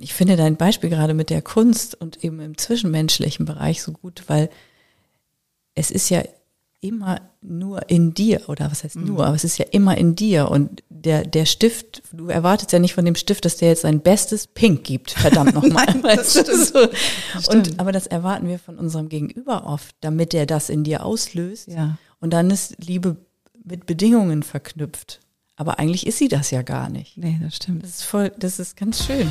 Ich finde dein Beispiel gerade mit der Kunst und eben im zwischenmenschlichen Bereich so gut, weil es ist ja immer nur in dir, oder was heißt nur, mhm. aber es ist ja immer in dir. Und der, der Stift, du erwartest ja nicht von dem Stift, dass der jetzt sein bestes Pink gibt, verdammt nochmal. weißt du, so. Und, aber das erwarten wir von unserem Gegenüber oft, damit er das in dir auslöst. Ja. Und dann ist Liebe mit Bedingungen verknüpft. Aber eigentlich ist sie das ja gar nicht. Nee, das stimmt. Das ist voll, das ist ganz schön.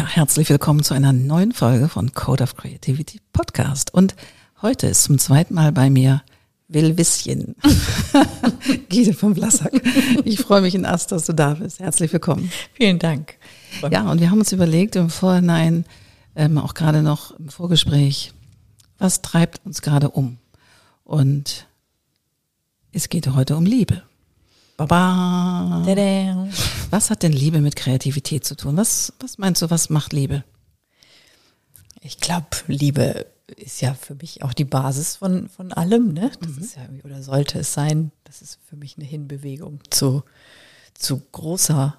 Ja, herzlich willkommen zu einer neuen Folge von Code of Creativity Podcast. Und heute ist zum zweiten Mal bei mir Will Wisschen. Gide vom Blassack. Ich freue mich in Ast, dass du da bist. Herzlich willkommen. Vielen Dank. Ja, und wir haben uns überlegt im Vorhinein, ähm, auch gerade noch im Vorgespräch, was treibt uns gerade um? Und es geht heute um Liebe. Baba. Was hat denn Liebe mit Kreativität zu tun? Was, was meinst du, was macht Liebe? Ich glaube, Liebe ist ja für mich auch die Basis von, von allem, ne? Das mhm. ist ja oder sollte es sein. Das ist für mich eine Hinbewegung zu, zu großer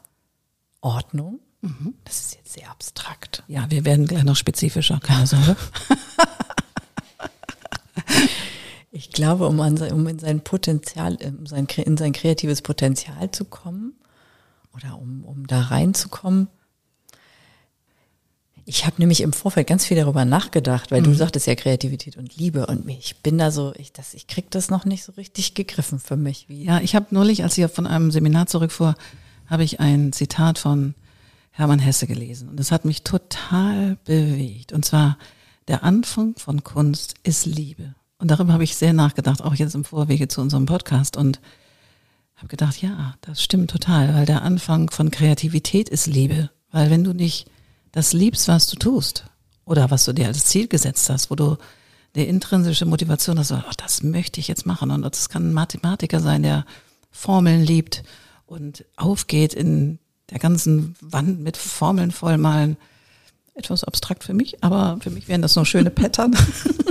Ordnung. Mhm. Das ist jetzt sehr abstrakt. Ja, wir werden gleich noch spezifischer, keine Sorge. Ich glaube, um, an, um in sein Potenzial, um sein, in sein kreatives Potenzial zu kommen oder um, um da reinzukommen. Ich habe nämlich im Vorfeld ganz viel darüber nachgedacht, weil mhm. du sagtest ja Kreativität und Liebe und ich bin da so, ich, das, ich krieg das noch nicht so richtig gegriffen für mich. Wie ja, ich habe neulich, als ich von einem Seminar zurückfuhr, habe ich ein Zitat von Hermann Hesse gelesen und das hat mich total bewegt. Und zwar, der Anfang von Kunst ist Liebe. Und darüber habe ich sehr nachgedacht, auch jetzt im Vorwege zu unserem Podcast und habe gedacht, ja, das stimmt total, weil der Anfang von Kreativität ist Liebe. Weil wenn du nicht das liebst, was du tust oder was du dir als Ziel gesetzt hast, wo du eine intrinsische Motivation hast, oh, das möchte ich jetzt machen. Und das kann ein Mathematiker sein, der Formeln liebt und aufgeht in der ganzen Wand mit Formeln vollmalen etwas abstrakt für mich, aber für mich wären das nur schöne Pattern.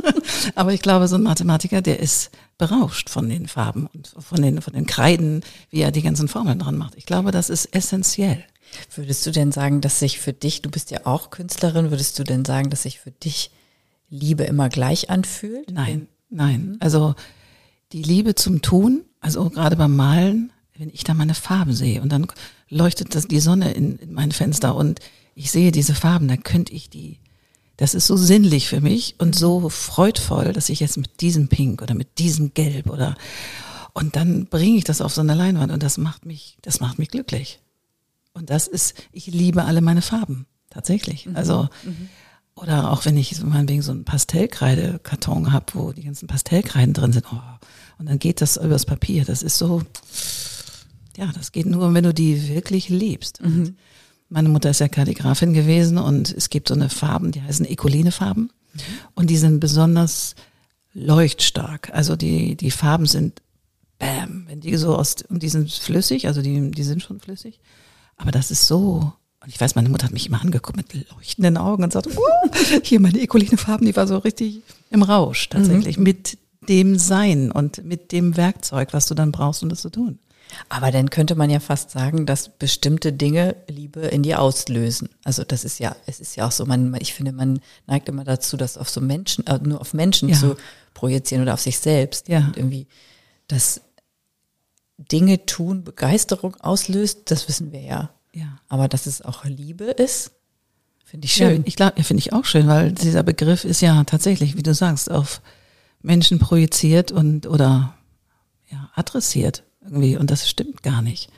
aber ich glaube, so ein Mathematiker, der ist berauscht von den Farben und von den, von den Kreiden, wie er die ganzen Formeln dran macht. Ich glaube, das ist essentiell. Würdest du denn sagen, dass sich für dich, du bist ja auch Künstlerin, würdest du denn sagen, dass sich für dich Liebe immer gleich anfühlt? Nein, nein. Also die Liebe zum Tun, also gerade beim Malen, wenn ich da meine Farben sehe und dann leuchtet das die Sonne in, in mein Fenster und ich sehe diese Farben, dann könnte ich die, das ist so sinnlich für mich und so freudvoll, dass ich jetzt mit diesem Pink oder mit diesem Gelb oder und dann bringe ich das auf so eine Leinwand und das macht mich, das macht mich glücklich. Und das ist, ich liebe alle meine Farben, tatsächlich. Mhm. Also, mhm. oder auch wenn ich meinetwegen so einen Pastellkreidekarton habe, wo die ganzen Pastellkreiden drin sind, oh, und dann geht das übers Papier. Das ist so, ja, das geht nur, wenn du die wirklich liebst. Mhm. Meine Mutter ist ja Kalligrafin gewesen und es gibt so eine Farben, die heißen Ecoline-Farben. Mhm. Und die sind besonders leuchtstark. Also die, die Farben sind bam, wenn die so aus, und die sind flüssig, also die, die sind schon flüssig. Aber das ist so, und ich weiß, meine Mutter hat mich immer angeguckt mit leuchtenden Augen und sagte, uh, hier meine Ecoline-Farben, die war so richtig im Rausch tatsächlich, mhm. mit dem Sein und mit dem Werkzeug, was du dann brauchst, um das zu tun. Aber dann könnte man ja fast sagen, dass bestimmte Dinge Liebe in dir auslösen. Also das ist ja, es ist ja auch so, man, ich finde, man neigt immer dazu, das auf so Menschen, äh, nur auf Menschen ja. zu projizieren oder auf sich selbst. Ja. Und irgendwie, dass Dinge tun Begeisterung auslöst, das wissen wir ja. Ja. Aber dass es auch Liebe ist, finde ich schön. Ja, ich glaube, ja, finde ich auch schön, weil dieser Begriff ist ja tatsächlich, wie du sagst, auf Menschen projiziert und oder ja, adressiert irgendwie. Und das stimmt gar nicht.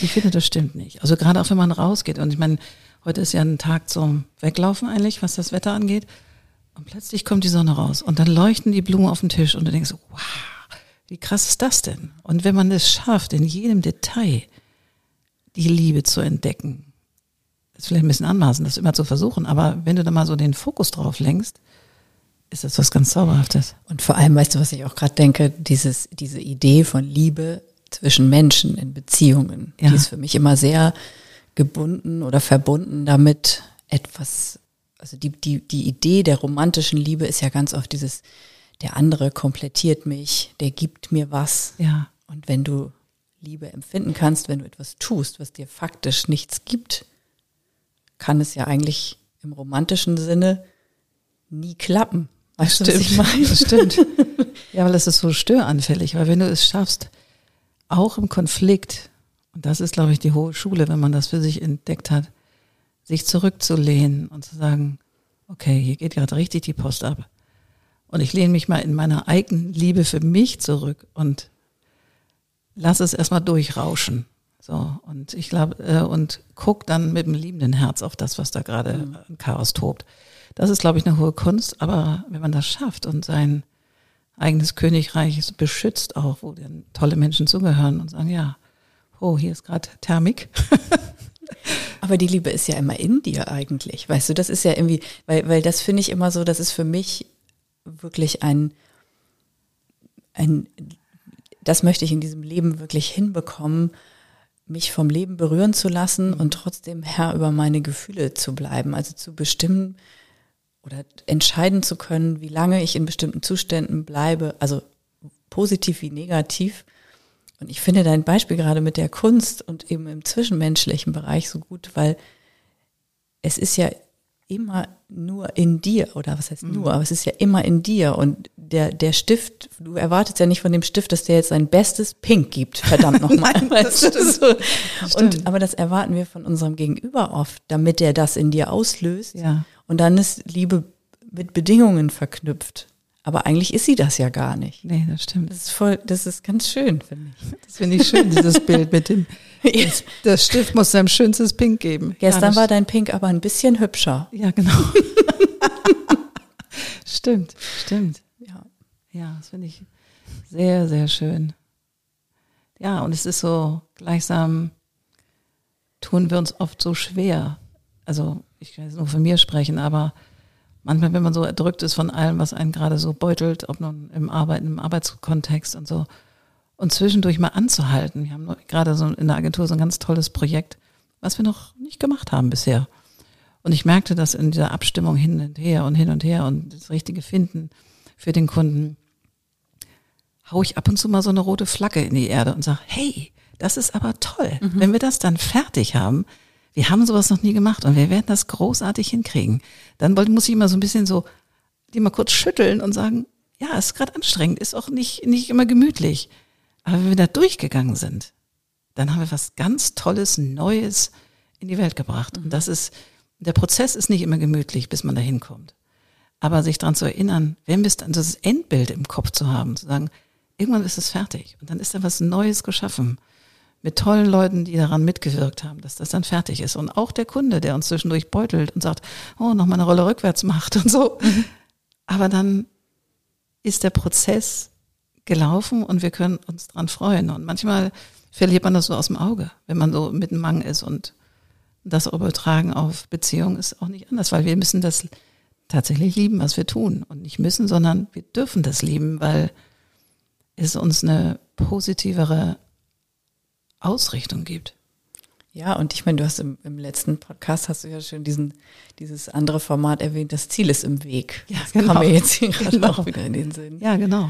Ich finde, das stimmt nicht. Also gerade auch wenn man rausgeht. Und ich meine, heute ist ja ein Tag zum Weglaufen eigentlich, was das Wetter angeht. Und plötzlich kommt die Sonne raus und dann leuchten die Blumen auf dem Tisch und du denkst, wow, Wie krass ist das denn? Und wenn man es schafft, in jedem Detail die Liebe zu entdecken, ist vielleicht ein bisschen anmaßen, das immer zu versuchen, aber wenn du da mal so den Fokus drauf lenkst, ist das was ganz Zauberhaftes. Und vor allem, weißt du, was ich auch gerade denke, dieses, diese Idee von Liebe zwischen Menschen in Beziehungen, ja. die ist für mich immer sehr gebunden oder verbunden damit, etwas, also die, die, die Idee der romantischen Liebe ist ja ganz oft dieses, der andere komplettiert mich, der gibt mir was. Ja. Und wenn du Liebe empfinden kannst, wenn du etwas tust, was dir faktisch nichts gibt, kann es ja eigentlich im romantischen Sinne nie klappen. Weißt das stimmt. Du, was ich meine? Das stimmt. ja, weil es ist so störanfällig, weil wenn du es schaffst, auch im Konflikt, und das ist, glaube ich, die hohe Schule, wenn man das für sich entdeckt hat, sich zurückzulehnen und zu sagen, okay, hier geht gerade richtig die Post ab. Und ich lehne mich mal in meiner eigenen Liebe für mich zurück und lass es erstmal durchrauschen. So, und ich glaube, äh, und guck dann mit dem liebenden Herz auf das, was da gerade mhm. Chaos tobt. Das ist, glaube ich, eine hohe Kunst, aber wenn man das schafft und sein eigenes Königreich beschützt auch, wo dann tolle Menschen zugehören und sagen, ja, oh, hier ist gerade Thermik. Aber die Liebe ist ja immer in dir eigentlich, weißt du, das ist ja irgendwie, weil, weil das finde ich immer so, das ist für mich wirklich ein, ein, das möchte ich in diesem Leben wirklich hinbekommen, mich vom Leben berühren zu lassen und trotzdem Herr über meine Gefühle zu bleiben, also zu bestimmen oder entscheiden zu können, wie lange ich in bestimmten Zuständen bleibe, also positiv wie negativ. Und ich finde dein Beispiel gerade mit der Kunst und eben im zwischenmenschlichen Bereich so gut, weil es ist ja immer nur in dir, oder was heißt mhm. nur, aber es ist ja immer in dir. Und der, der Stift, du erwartest ja nicht von dem Stift, dass der jetzt sein bestes Pink gibt, verdammt nochmal. weißt du, so. Und, aber das erwarten wir von unserem Gegenüber oft, damit er das in dir auslöst. Ja. Und dann ist Liebe mit Bedingungen verknüpft. Aber eigentlich ist sie das ja gar nicht. Nee, das stimmt. Das ist voll, das ist ganz schön, finde ich. Das finde ich schön, dieses Bild mit dem, das, das, Stift muss seinem schönstes Pink geben. Gestern war dein Pink aber ein bisschen hübscher. Ja, genau. stimmt, stimmt. Ja. Ja, das finde ich sehr, sehr schön. Ja, und es ist so gleichsam, tun wir uns oft so schwer. Also, ich kann jetzt nur von mir sprechen, aber manchmal, wenn man so erdrückt ist von allem, was einen gerade so beutelt, ob nun im Arbeiten, im Arbeitskontext und so, und zwischendurch mal anzuhalten. Wir haben gerade so in der Agentur so ein ganz tolles Projekt, was wir noch nicht gemacht haben bisher. Und ich merkte das in dieser Abstimmung hin und her und hin und her und das richtige Finden für den Kunden, hau ich ab und zu mal so eine rote Flagge in die Erde und sage, hey, das ist aber toll. Mhm. Wenn wir das dann fertig haben, wir haben sowas noch nie gemacht und wir werden das großartig hinkriegen. Dann muss ich immer so ein bisschen so die mal kurz schütteln und sagen, ja, ist gerade anstrengend, ist auch nicht, nicht immer gemütlich. Aber wenn wir da durchgegangen sind, dann haben wir was ganz Tolles, Neues in die Welt gebracht. Und das ist, der Prozess ist nicht immer gemütlich, bis man da hinkommt. Aber sich daran zu erinnern, wenn wir dann, das Endbild im Kopf zu haben, zu sagen, irgendwann ist es fertig und dann ist da was Neues geschaffen mit tollen Leuten, die daran mitgewirkt haben, dass das dann fertig ist. Und auch der Kunde, der uns zwischendurch beutelt und sagt, oh, noch mal eine Rolle rückwärts macht und so. Mhm. Aber dann ist der Prozess gelaufen und wir können uns dran freuen. Und manchmal verliert man das so aus dem Auge, wenn man so mitten Mang ist und das übertragen auf Beziehungen ist auch nicht anders, weil wir müssen das tatsächlich lieben, was wir tun. Und nicht müssen, sondern wir dürfen das lieben, weil es uns eine positivere Ausrichtung gibt. Ja, und ich meine, du hast im, im, letzten Podcast hast du ja schon diesen, dieses andere Format erwähnt, das Ziel ist im Weg. Ja, das genau. kam mir jetzt hier gerade genau. auch wieder in den Sinn. Ja, genau.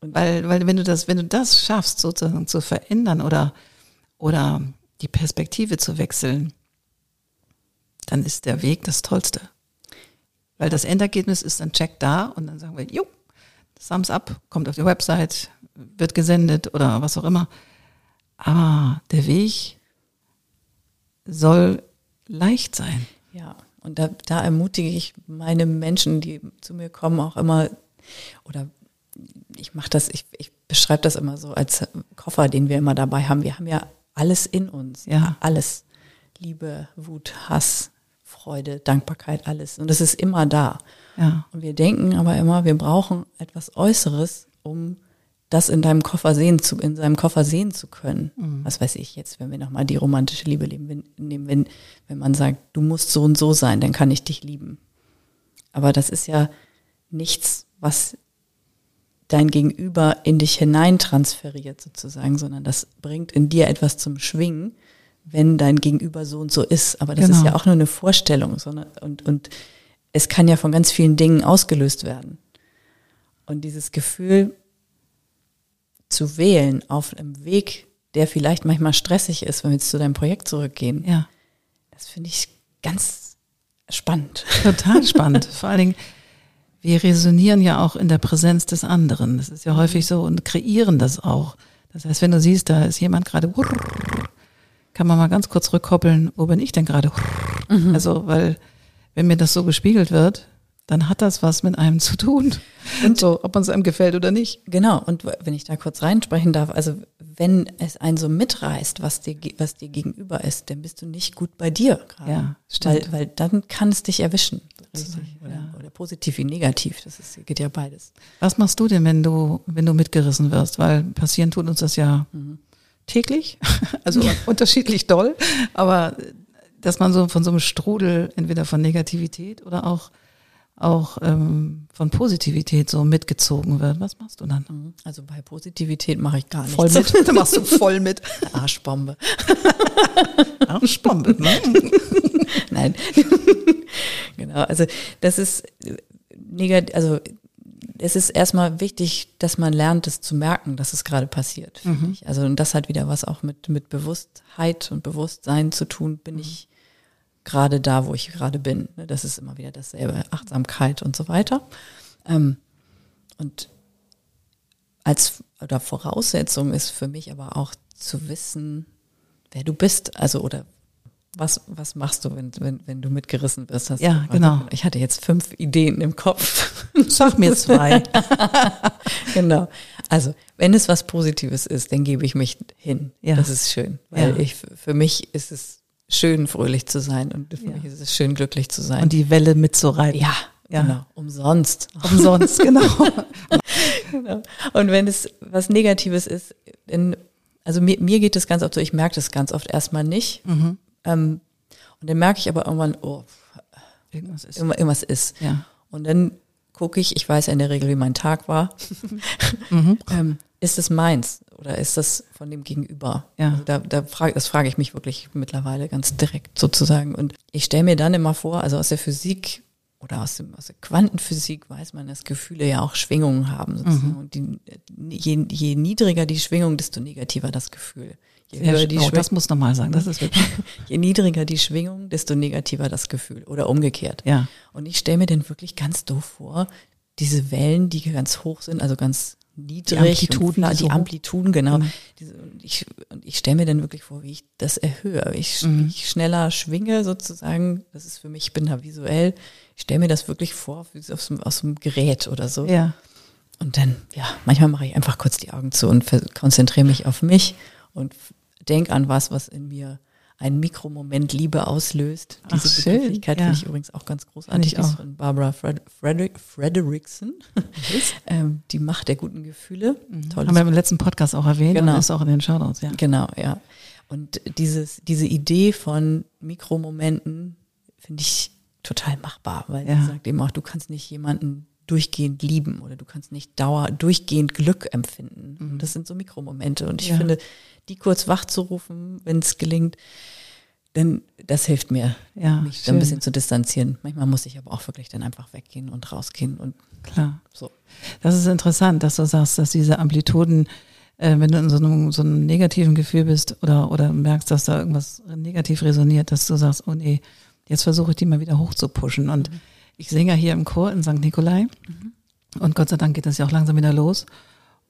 Und weil, weil wenn du das, wenn du das schaffst, sozusagen zu verändern oder, oder die Perspektive zu wechseln, dann ist der Weg das Tollste. Weil das Endergebnis ist dann Check da und dann sagen wir, jo, Thumbs up, kommt auf die Website, wird gesendet oder was auch immer. Aber der Weg soll leicht sein. Ja, und da, da ermutige ich meine Menschen, die zu mir kommen, auch immer, oder ich mache das, ich, ich beschreibe das immer so als Koffer, den wir immer dabei haben. Wir haben ja alles in uns. Ja. Alles. Liebe, Wut, Hass, Freude, Dankbarkeit, alles. Und es ist immer da. Ja. Und wir denken aber immer, wir brauchen etwas Äußeres, um das in deinem Koffer sehen zu, in seinem Koffer sehen zu können. Mhm. Was weiß ich jetzt, wenn wir nochmal die romantische Liebe nehmen, wenn, wenn man sagt, du musst so und so sein, dann kann ich dich lieben. Aber das ist ja nichts, was dein Gegenüber in dich hineintransferiert sozusagen, sondern das bringt in dir etwas zum Schwingen, wenn dein Gegenüber so und so ist. Aber das genau. ist ja auch nur eine Vorstellung, sondern und, und es kann ja von ganz vielen Dingen ausgelöst werden. Und dieses Gefühl zu wählen auf einem Weg, der vielleicht manchmal stressig ist, wenn wir jetzt zu deinem Projekt zurückgehen, ja. das finde ich ganz spannend. Total spannend. Vor allen Dingen, wir resonieren ja auch in der Präsenz des anderen. Das ist ja häufig so und kreieren das auch. Das heißt, wenn du siehst, da ist jemand gerade, kann man mal ganz kurz rückkoppeln, wo bin ich denn gerade? Mhm. Also, weil wenn mir das so gespiegelt wird, dann hat das was mit einem zu tun. Und so, ob man es einem gefällt oder nicht. Genau. Und wenn ich da kurz reinsprechen darf, also wenn es einen so mitreißt, was dir, was dir gegenüber ist, dann bist du nicht gut bei dir gerade. Ja, stimmt. Weil, weil dann kann es dich erwischen. Richtig, oder, ja. oder positiv wie negativ. Das ist, geht ja beides. Was machst du denn, wenn du, wenn du mitgerissen wirst? Weil passieren tut uns das ja mhm. täglich, also unterschiedlich doll, aber dass man so von so einem Strudel entweder von Negativität oder auch auch ähm, von Positivität so mitgezogen wird. Was machst du dann? Mhm. Also bei Positivität mache ich gar nichts. Voll mit? da machst du voll mit. Arschbombe. Arschbombe. Ne? Nein. genau. Also das ist negativ. Also es ist erstmal wichtig, dass man lernt, es zu merken, dass es gerade passiert. Mhm. Also und das hat wieder was auch mit mit Bewusstheit und Bewusstsein zu tun. Bin mhm. ich gerade da, wo ich gerade bin. Ne, das ist immer wieder dasselbe, Achtsamkeit und so weiter. Ähm, und als oder Voraussetzung ist für mich aber auch zu wissen, wer du bist, also oder was, was machst du, wenn, wenn, wenn du mitgerissen wirst? Hast ja, genau. Ich hatte jetzt fünf Ideen im Kopf. Sag mir zwei. genau. Also, wenn es was Positives ist, dann gebe ich mich hin. Ja. Das ist schön. Weil ja. ich, für mich ist es schön, fröhlich zu sein und für ja. mich ist es schön, glücklich zu sein. Und die Welle mitzureiten. Ja, ja. genau. Umsonst. Umsonst, genau. genau. Und wenn es was Negatives ist, in, also mir, mir geht es ganz oft so, ich merke das ganz oft erstmal nicht. Mhm. Ähm, und dann merke ich aber irgendwann, oh, irgendwas ist. Irgendwas ist. Ja. Und dann gucke ich, ich weiß ja in der Regel, wie mein Tag war. mhm. ähm, ist es meins oder ist das von dem Gegenüber? Ja. Also da, da frage, das frage ich mich wirklich mittlerweile ganz direkt sozusagen. Und ich stelle mir dann immer vor, also aus der Physik oder aus, dem, aus der Quantenphysik weiß man, dass Gefühle ja auch Schwingungen haben. Sozusagen. Mhm. Und die, je, je niedriger die Schwingung, desto negativer das Gefühl. Je höher die oh, das muss nochmal sagen. Das ist je niedriger die Schwingung, desto negativer das Gefühl oder umgekehrt. Ja. Und ich stelle mir den wirklich ganz doof vor, diese Wellen, die ganz hoch sind, also ganz niedrig. Die Amplituden. Und, die Amplituden, genau. Mhm. Ich, ich stelle mir dann wirklich vor, wie ich das erhöhe. Ich, mhm. ich schneller schwinge sozusagen. Das ist für mich, ich bin da visuell. Ich stelle mir das wirklich vor, wie aus, aus einem Gerät oder so. Ja. Und dann, ja, manchmal mache ich einfach kurz die Augen zu und konzentriere mich auf mich und denk an was, was in mir ein Mikromoment Liebe auslöst. Diese Ach, Begrifflichkeit ja. finde ich übrigens auch ganz großartig. Ich auch. von Barbara Fred Frederick Frederickson. ähm, die Macht der guten Gefühle. Mhm. Haben wir im letzten Podcast auch erwähnt genau. und ist auch in den Shoutouts, ja. Genau, ja. Und dieses, diese Idee von Mikromomenten finde ich total machbar, weil ja. sie sagt eben auch, du kannst nicht jemanden durchgehend lieben oder du kannst nicht dauer durchgehend Glück empfinden. Mhm. Das sind so Mikromomente und ich ja. finde, die kurz wach zu rufen, wenn es gelingt, denn das hilft mir, ja, mich schön. ein bisschen zu distanzieren. Manchmal muss ich aber auch wirklich dann einfach weggehen und rausgehen und klar. So. Das ist interessant, dass du sagst, dass diese Amplituden, äh, wenn du in so einem, so einem negativen Gefühl bist oder, oder merkst, dass da irgendwas negativ resoniert, dass du sagst, oh nee, jetzt versuche ich die mal wieder hoch zu pushen. Und mhm. Ich singe hier im Chor in St. Nikolai. Mhm. Und Gott sei Dank geht das ja auch langsam wieder los.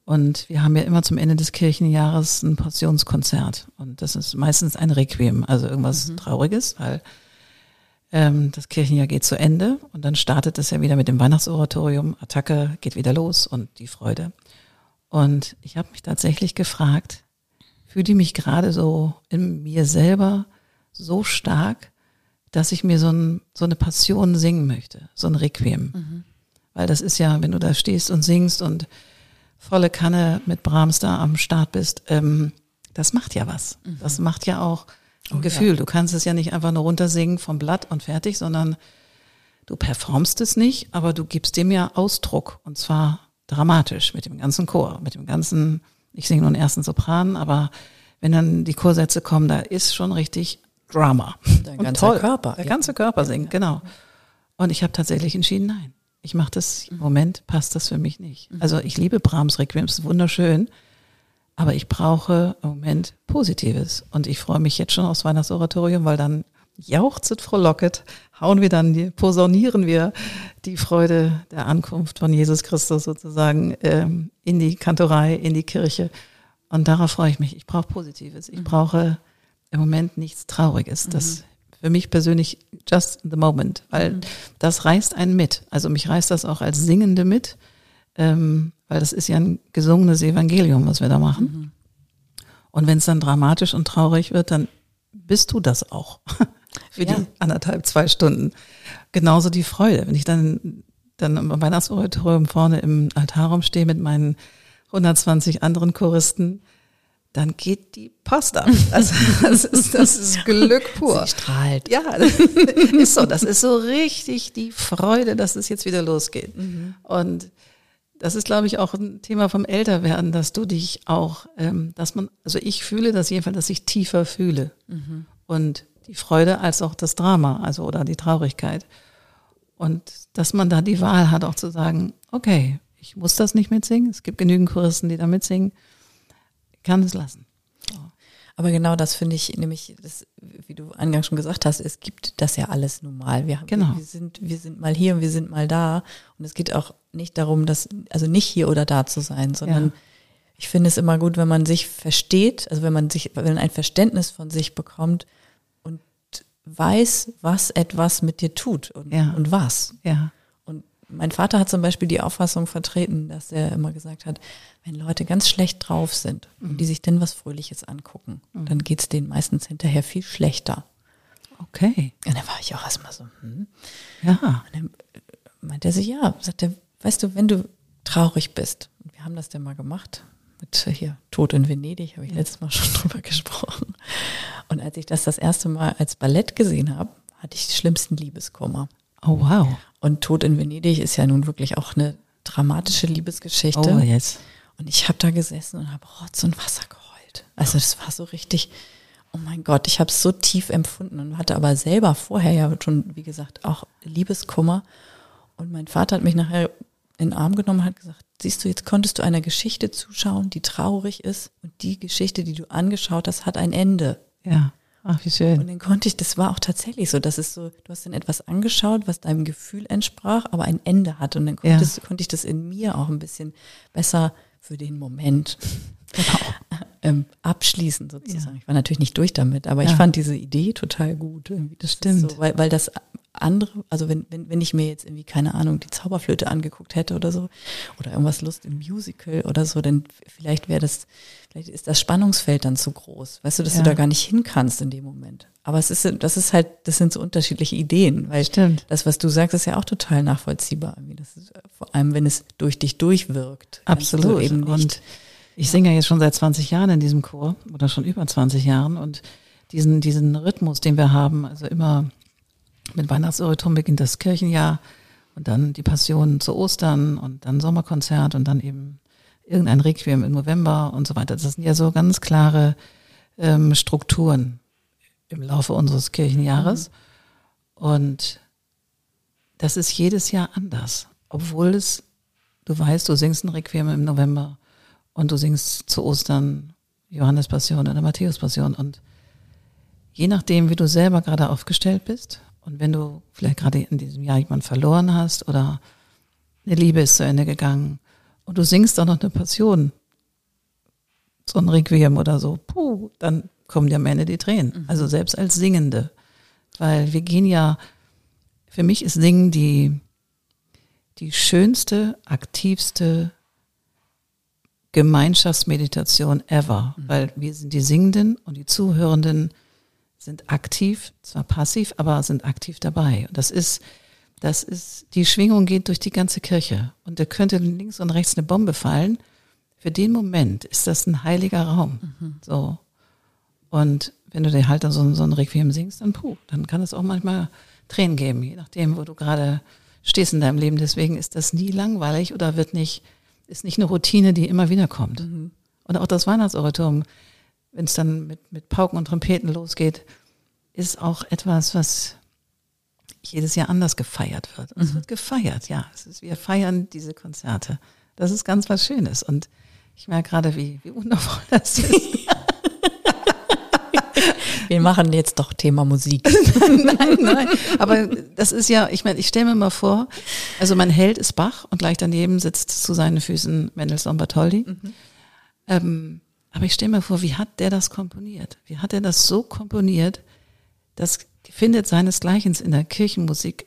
Und wir haben ja immer zum Ende des Kirchenjahres ein Passionskonzert. Und das ist meistens ein Requiem, also irgendwas mhm. Trauriges, weil ähm, das Kirchenjahr geht zu Ende und dann startet es ja wieder mit dem Weihnachtsoratorium. Attacke geht wieder los und die Freude. Und ich habe mich tatsächlich gefragt, fühle ich mich gerade so in mir selber so stark, dass ich mir so, ein, so eine Passion singen möchte, so ein Requiem. Mhm. Weil das ist ja, wenn du da stehst und singst und volle Kanne mit Brahms da am Start bist, ähm, das macht ja was. Mhm. Das macht ja auch ein oh, Gefühl. Ja. Du kannst es ja nicht einfach nur runtersingen vom Blatt und fertig, sondern du performst es nicht, aber du gibst dem ja Ausdruck und zwar dramatisch mit dem ganzen Chor, mit dem ganzen, ich singe nur einen ersten Sopran, aber wenn dann die Chorsätze kommen, da ist schon richtig Drama. Dein ganzer toll. Körper. Der ganze Körper singt, genau. Und ich habe tatsächlich entschieden, nein. Ich mache das, im Moment passt das für mich nicht. Mhm. Also ich liebe Brahms Requiem, es ist wunderschön, aber ich brauche im Moment Positives. Und ich freue mich jetzt schon aufs Weihnachtsoratorium, weil dann jauchzet frohlocket, hauen wir dann, posaunieren wir die Freude der Ankunft von Jesus Christus sozusagen ähm, in die Kantorei, in die Kirche. Und darauf freue ich mich. Ich brauche Positives. Ich mhm. brauche im Moment nichts Trauriges. Das mhm. für mich persönlich just the moment, weil mhm. das reißt einen mit. Also mich reißt das auch als Singende mit, ähm, weil das ist ja ein gesungenes Evangelium, was wir da machen. Mhm. Und wenn es dann dramatisch und traurig wird, dann bist du das auch. für ja. die anderthalb, zwei Stunden. Genauso die Freude. Wenn ich dann, dann am Weihnachtsoratorium vorne im Altarraum stehe mit meinen 120 anderen Choristen, dann geht die Post ab. Also, das, ist, das ist Glück pur. Sie strahlt. Ja, das ist so. Das ist so richtig die Freude, dass es jetzt wieder losgeht. Mhm. Und das ist, glaube ich, auch ein Thema vom Älterwerden, dass du dich auch, ähm, dass man, also ich fühle das jedenfalls, dass ich tiefer fühle. Mhm. Und die Freude als auch das Drama, also oder die Traurigkeit. Und dass man da die Wahl hat, auch zu sagen, okay, ich muss das nicht mitsingen. Es gibt genügend Choristen, die da mitsingen. Ich kann es lassen. Aber genau das finde ich nämlich, das, wie du eingangs schon gesagt hast, es gibt das ja alles normal. Wir, genau. wir, sind, wir sind mal hier und wir sind mal da. Und es geht auch nicht darum, dass, also nicht hier oder da zu sein, sondern ja. ich finde es immer gut, wenn man sich versteht, also wenn man sich, wenn man ein Verständnis von sich bekommt, weiß, was etwas mit dir tut und, ja. und was. Ja. Mein Vater hat zum Beispiel die Auffassung vertreten, dass er immer gesagt hat, wenn Leute ganz schlecht drauf sind mhm. und die sich denn was Fröhliches angucken, mhm. dann geht's denen meistens hinterher viel schlechter. Okay. Und dann war ich auch erstmal so, hm. Ja. Und dann meinte er sich, ja, sagt er, weißt du, wenn du traurig bist, und wir haben das denn mal gemacht, mit hier Tod in Venedig, habe ich letztes Mal schon drüber gesprochen. Und als ich das das erste Mal als Ballett gesehen habe, hatte ich die schlimmsten Liebeskummer. Oh wow. Und Tod in Venedig ist ja nun wirklich auch eine dramatische Liebesgeschichte. Oh yes. Und ich habe da gesessen und habe Rotz und Wasser geheult. Also das war so richtig, oh mein Gott, ich habe es so tief empfunden und hatte aber selber vorher ja schon, wie gesagt, auch Liebeskummer. Und mein Vater hat mich nachher in den Arm genommen und hat gesagt, siehst du, jetzt konntest du einer Geschichte zuschauen, die traurig ist und die Geschichte, die du angeschaut hast, hat ein Ende. Ja. Ach, wie schön. Und dann konnte ich, das war auch tatsächlich so, dass es so, du hast dann etwas angeschaut, was deinem Gefühl entsprach, aber ein Ende hat. Und dann ja. konnte ich das in mir auch ein bisschen besser für den Moment genau. ähm, abschließen sozusagen. Ja. Ich war natürlich nicht durch damit, aber ja. ich fand diese Idee total gut. Irgendwie. Das, stimmt. So, weil, weil das andere, also wenn, wenn, wenn ich mir jetzt irgendwie, keine Ahnung, die Zauberflöte angeguckt hätte oder so, oder irgendwas Lust im Musical oder so, dann vielleicht wäre das, vielleicht ist das Spannungsfeld dann zu groß, weißt du, dass ja. du da gar nicht hin kannst in dem Moment. Aber es ist, das ist halt, das sind so unterschiedliche Ideen, weil Stimmt. das, was du sagst, ist ja auch total nachvollziehbar. Das ist, vor allem, wenn es durch dich durchwirkt. Absolut. Eben nicht, und ich singe ja jetzt schon seit 20 Jahren in diesem Chor oder schon über 20 Jahren und diesen, diesen Rhythmus, den wir haben, also immer mit Weihnachtsoritum beginnt das Kirchenjahr und dann die Passion zu Ostern und dann Sommerkonzert und dann eben irgendein Requiem im November und so weiter. Das sind ja so ganz klare ähm, Strukturen im Laufe unseres Kirchenjahres. Und das ist jedes Jahr anders. Obwohl es, du weißt, du singst ein Requiem im November und du singst zu Ostern Johannes Passion oder Matthäus Passion. Und je nachdem, wie du selber gerade aufgestellt bist und wenn du vielleicht gerade in diesem Jahr jemanden verloren hast oder eine Liebe ist zu Ende gegangen und du singst auch noch eine Passion, so ein Requiem oder so, puh, dann kommen dir am Ende die Tränen. Mhm. Also selbst als Singende. Weil wir gehen ja, für mich ist Singen die, die schönste, aktivste Gemeinschaftsmeditation ever. Mhm. Weil wir sind die Singenden und die Zuhörenden sind aktiv, zwar passiv, aber sind aktiv dabei. Und das ist, das ist, die Schwingung geht durch die ganze Kirche. Und da könnte links und rechts eine Bombe fallen. für den Moment ist das ein heiliger Raum. Mhm. So. Und wenn du dir halt dann so, so ein Requiem singst, dann puh, dann kann es auch manchmal Tränen geben, je nachdem, wo du gerade stehst in deinem Leben. Deswegen ist das nie langweilig oder wird nicht, ist nicht eine Routine, die immer wieder kommt. Mhm. Und auch das Weihnachtsoratorium, wenn es dann mit, mit Pauken und Trompeten losgeht, ist auch etwas, was jedes Jahr anders gefeiert wird. Und es mhm. wird gefeiert, ja. Es ist, wir feiern diese Konzerte. Das ist ganz was Schönes. Und ich merke gerade, wie, wie wundervoll das ist. Wir machen jetzt doch Thema Musik. nein, nein. Aber das ist ja, ich meine, ich stelle mir mal vor, also mein Held ist Bach und gleich daneben sitzt zu seinen Füßen Mendelssohn Bartholdy. Mhm. Ähm, aber ich stelle mir vor, wie hat der das komponiert? Wie hat er das so komponiert? Das findet seinesgleichen in der Kirchenmusik.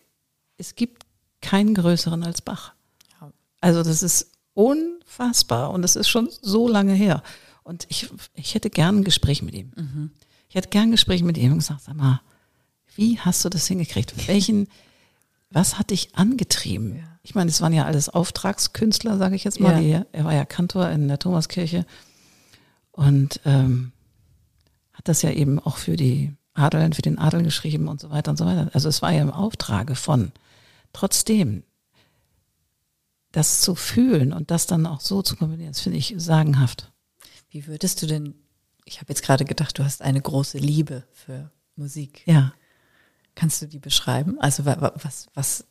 Es gibt keinen größeren als Bach. Also das ist unfassbar und das ist schon so lange her. Und ich, ich hätte gern ein Gespräch mit ihm. Mhm. Ich hätte gern ein Gespräch mit ihm und gesagt, sag mal, wie hast du das hingekriegt? Welchen, was hat dich angetrieben? Ja. Ich meine, es waren ja alles Auftragskünstler, sage ich jetzt mal. Ja. er war ja Kantor in der Thomaskirche und ähm, hat das ja eben auch für die Adel, für den Adel geschrieben und so weiter und so weiter. Also es war ja im Auftrage von. Trotzdem, das zu fühlen und das dann auch so zu kombinieren, das finde ich sagenhaft. Wie würdest du denn, ich habe jetzt gerade gedacht, du hast eine große Liebe für Musik. Ja. Kannst du die beschreiben? Also was, was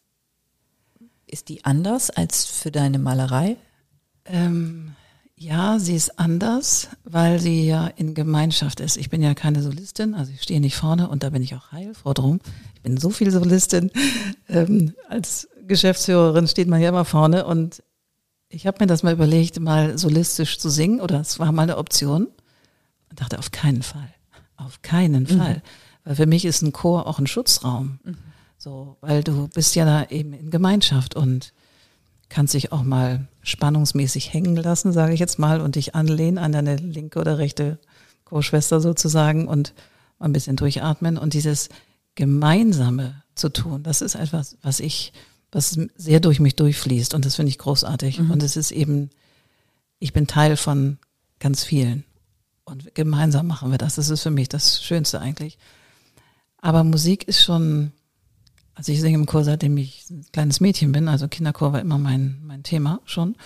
ist die anders als für deine Malerei? Ähm, ja, sie ist anders, weil sie ja in Gemeinschaft ist. Ich bin ja keine Solistin, also ich stehe nicht vorne und da bin ich auch heilfroh drum. Ich bin so viel Solistin. Ähm, als Geschäftsführerin steht man ja immer vorne und ich habe mir das mal überlegt, mal solistisch zu singen oder es war mal eine Option und dachte, auf keinen Fall. Auf keinen mhm. Fall. Weil für mich ist ein Chor auch ein Schutzraum. Mhm. So, weil du bist ja da eben in Gemeinschaft und kannst dich auch mal spannungsmäßig hängen lassen, sage ich jetzt mal, und dich anlehnen an deine linke oder rechte Co-Schwester sozusagen und mal ein bisschen durchatmen und dieses Gemeinsame zu tun, das ist etwas, was ich was sehr durch mich durchfließt und das finde ich großartig. Mhm. Und es ist eben, ich bin Teil von ganz vielen und gemeinsam machen wir das. Das ist für mich das Schönste eigentlich. Aber Musik ist schon, also ich singe im Chor, seitdem ich ein kleines Mädchen bin, also Kinderchor war immer mein, mein Thema schon.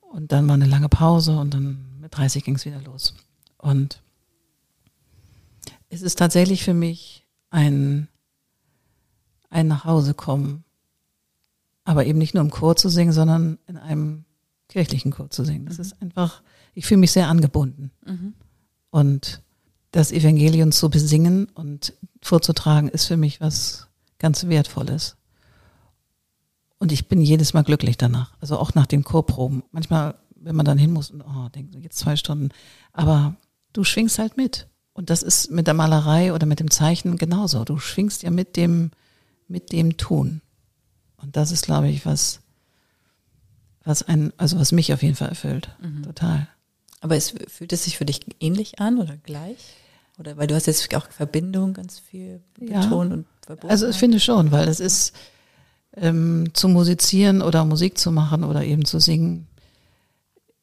Und dann war eine lange Pause und dann mit 30 ging es wieder los. Und es ist tatsächlich für mich ein, ein Nachhausekommen aber eben nicht nur im Chor zu singen, sondern in einem kirchlichen Chor zu singen. Das mhm. ist einfach, ich fühle mich sehr angebunden. Mhm. Und das Evangelium zu besingen und vorzutragen, ist für mich was ganz Wertvolles. Und ich bin jedes Mal glücklich danach. Also auch nach den Chorproben. Manchmal, wenn man dann hin muss und oh, denkt jetzt zwei Stunden. Aber du schwingst halt mit. Und das ist mit der Malerei oder mit dem Zeichnen genauso. Du schwingst ja mit dem, mit dem Tun. Und das ist, glaube ich, was, was ein, also was mich auf jeden Fall erfüllt. Mhm. Total. Aber es fühlt es sich für dich ähnlich an oder gleich? Oder weil du hast jetzt auch Verbindung ganz viel betont ja. und verbunden. Also ich finde schon, weil es ist ähm, zu musizieren oder Musik zu machen oder eben zu singen,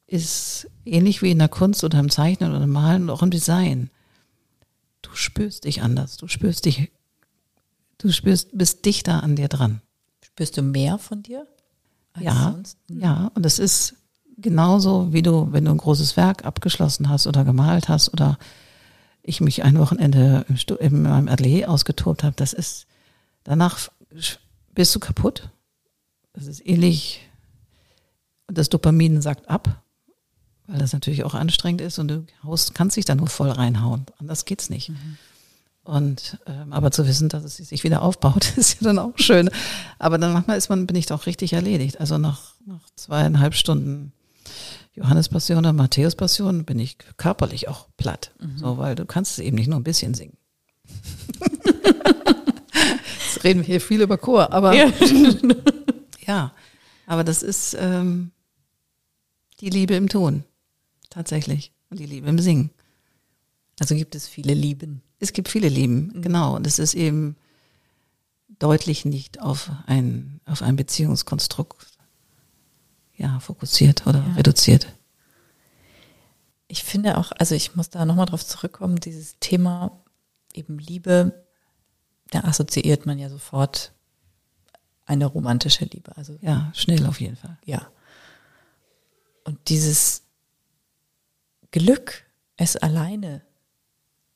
ist ähnlich wie in der Kunst oder im Zeichnen oder im Malen und auch im Design. Du spürst dich anders, du spürst dich, du spürst, bist dichter an dir dran. Spürst du mehr von dir? ja, sonst? ja. Und es ist genauso, wie du, wenn du ein großes Werk abgeschlossen hast oder gemalt hast oder ich mich ein Wochenende im in meinem Atelier ausgetobt habe, das ist, danach bist du kaputt. Das ist ähnlich, das Dopamin sagt ab, weil das natürlich auch anstrengend ist und du haust, kannst dich da nur voll reinhauen. Anders geht's nicht. Mhm. Und ähm, aber zu wissen, dass es sich wieder aufbaut, ist ja dann auch schön. Aber dann manchmal ist man, bin ich doch richtig erledigt. Also nach, nach zweieinhalb Stunden Johannespassion oder Matthäuspassion bin ich körperlich auch platt. Mhm. So, weil du kannst es eben nicht nur ein bisschen singen. Jetzt reden wir hier viel über Chor, aber ja, ja aber das ist ähm, die Liebe im Ton. Tatsächlich. Und die Liebe im Singen. Also gibt es viele Lieben. Es gibt viele Lieben, mhm. genau. Und es ist eben deutlich nicht auf ein, auf ein Beziehungskonstrukt ja, fokussiert oder ja. reduziert. ich finde auch, also ich muss da nochmal drauf zurückkommen, dieses Thema eben Liebe, da assoziiert man ja sofort eine romantische Liebe. Also Ja, schnell auf jeden Fall. ja. Und dieses Glück, es alleine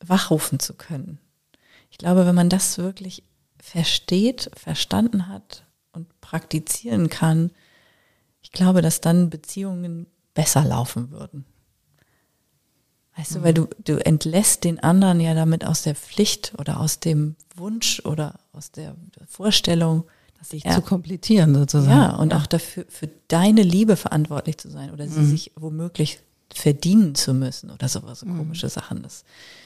wachrufen zu können. Ich glaube, wenn man das wirklich versteht, verstanden hat und praktizieren kann, ich glaube, dass dann Beziehungen besser laufen würden. Weißt du, weil du, du entlässt den anderen ja damit aus der Pflicht oder aus dem Wunsch oder aus der Vorstellung, dass Sich er zu komplettieren sozusagen. ja, und auch dafür, für deine Liebe verantwortlich zu sein oder sie sich womöglich verdienen zu müssen oder sowas, so komische Sachen. Das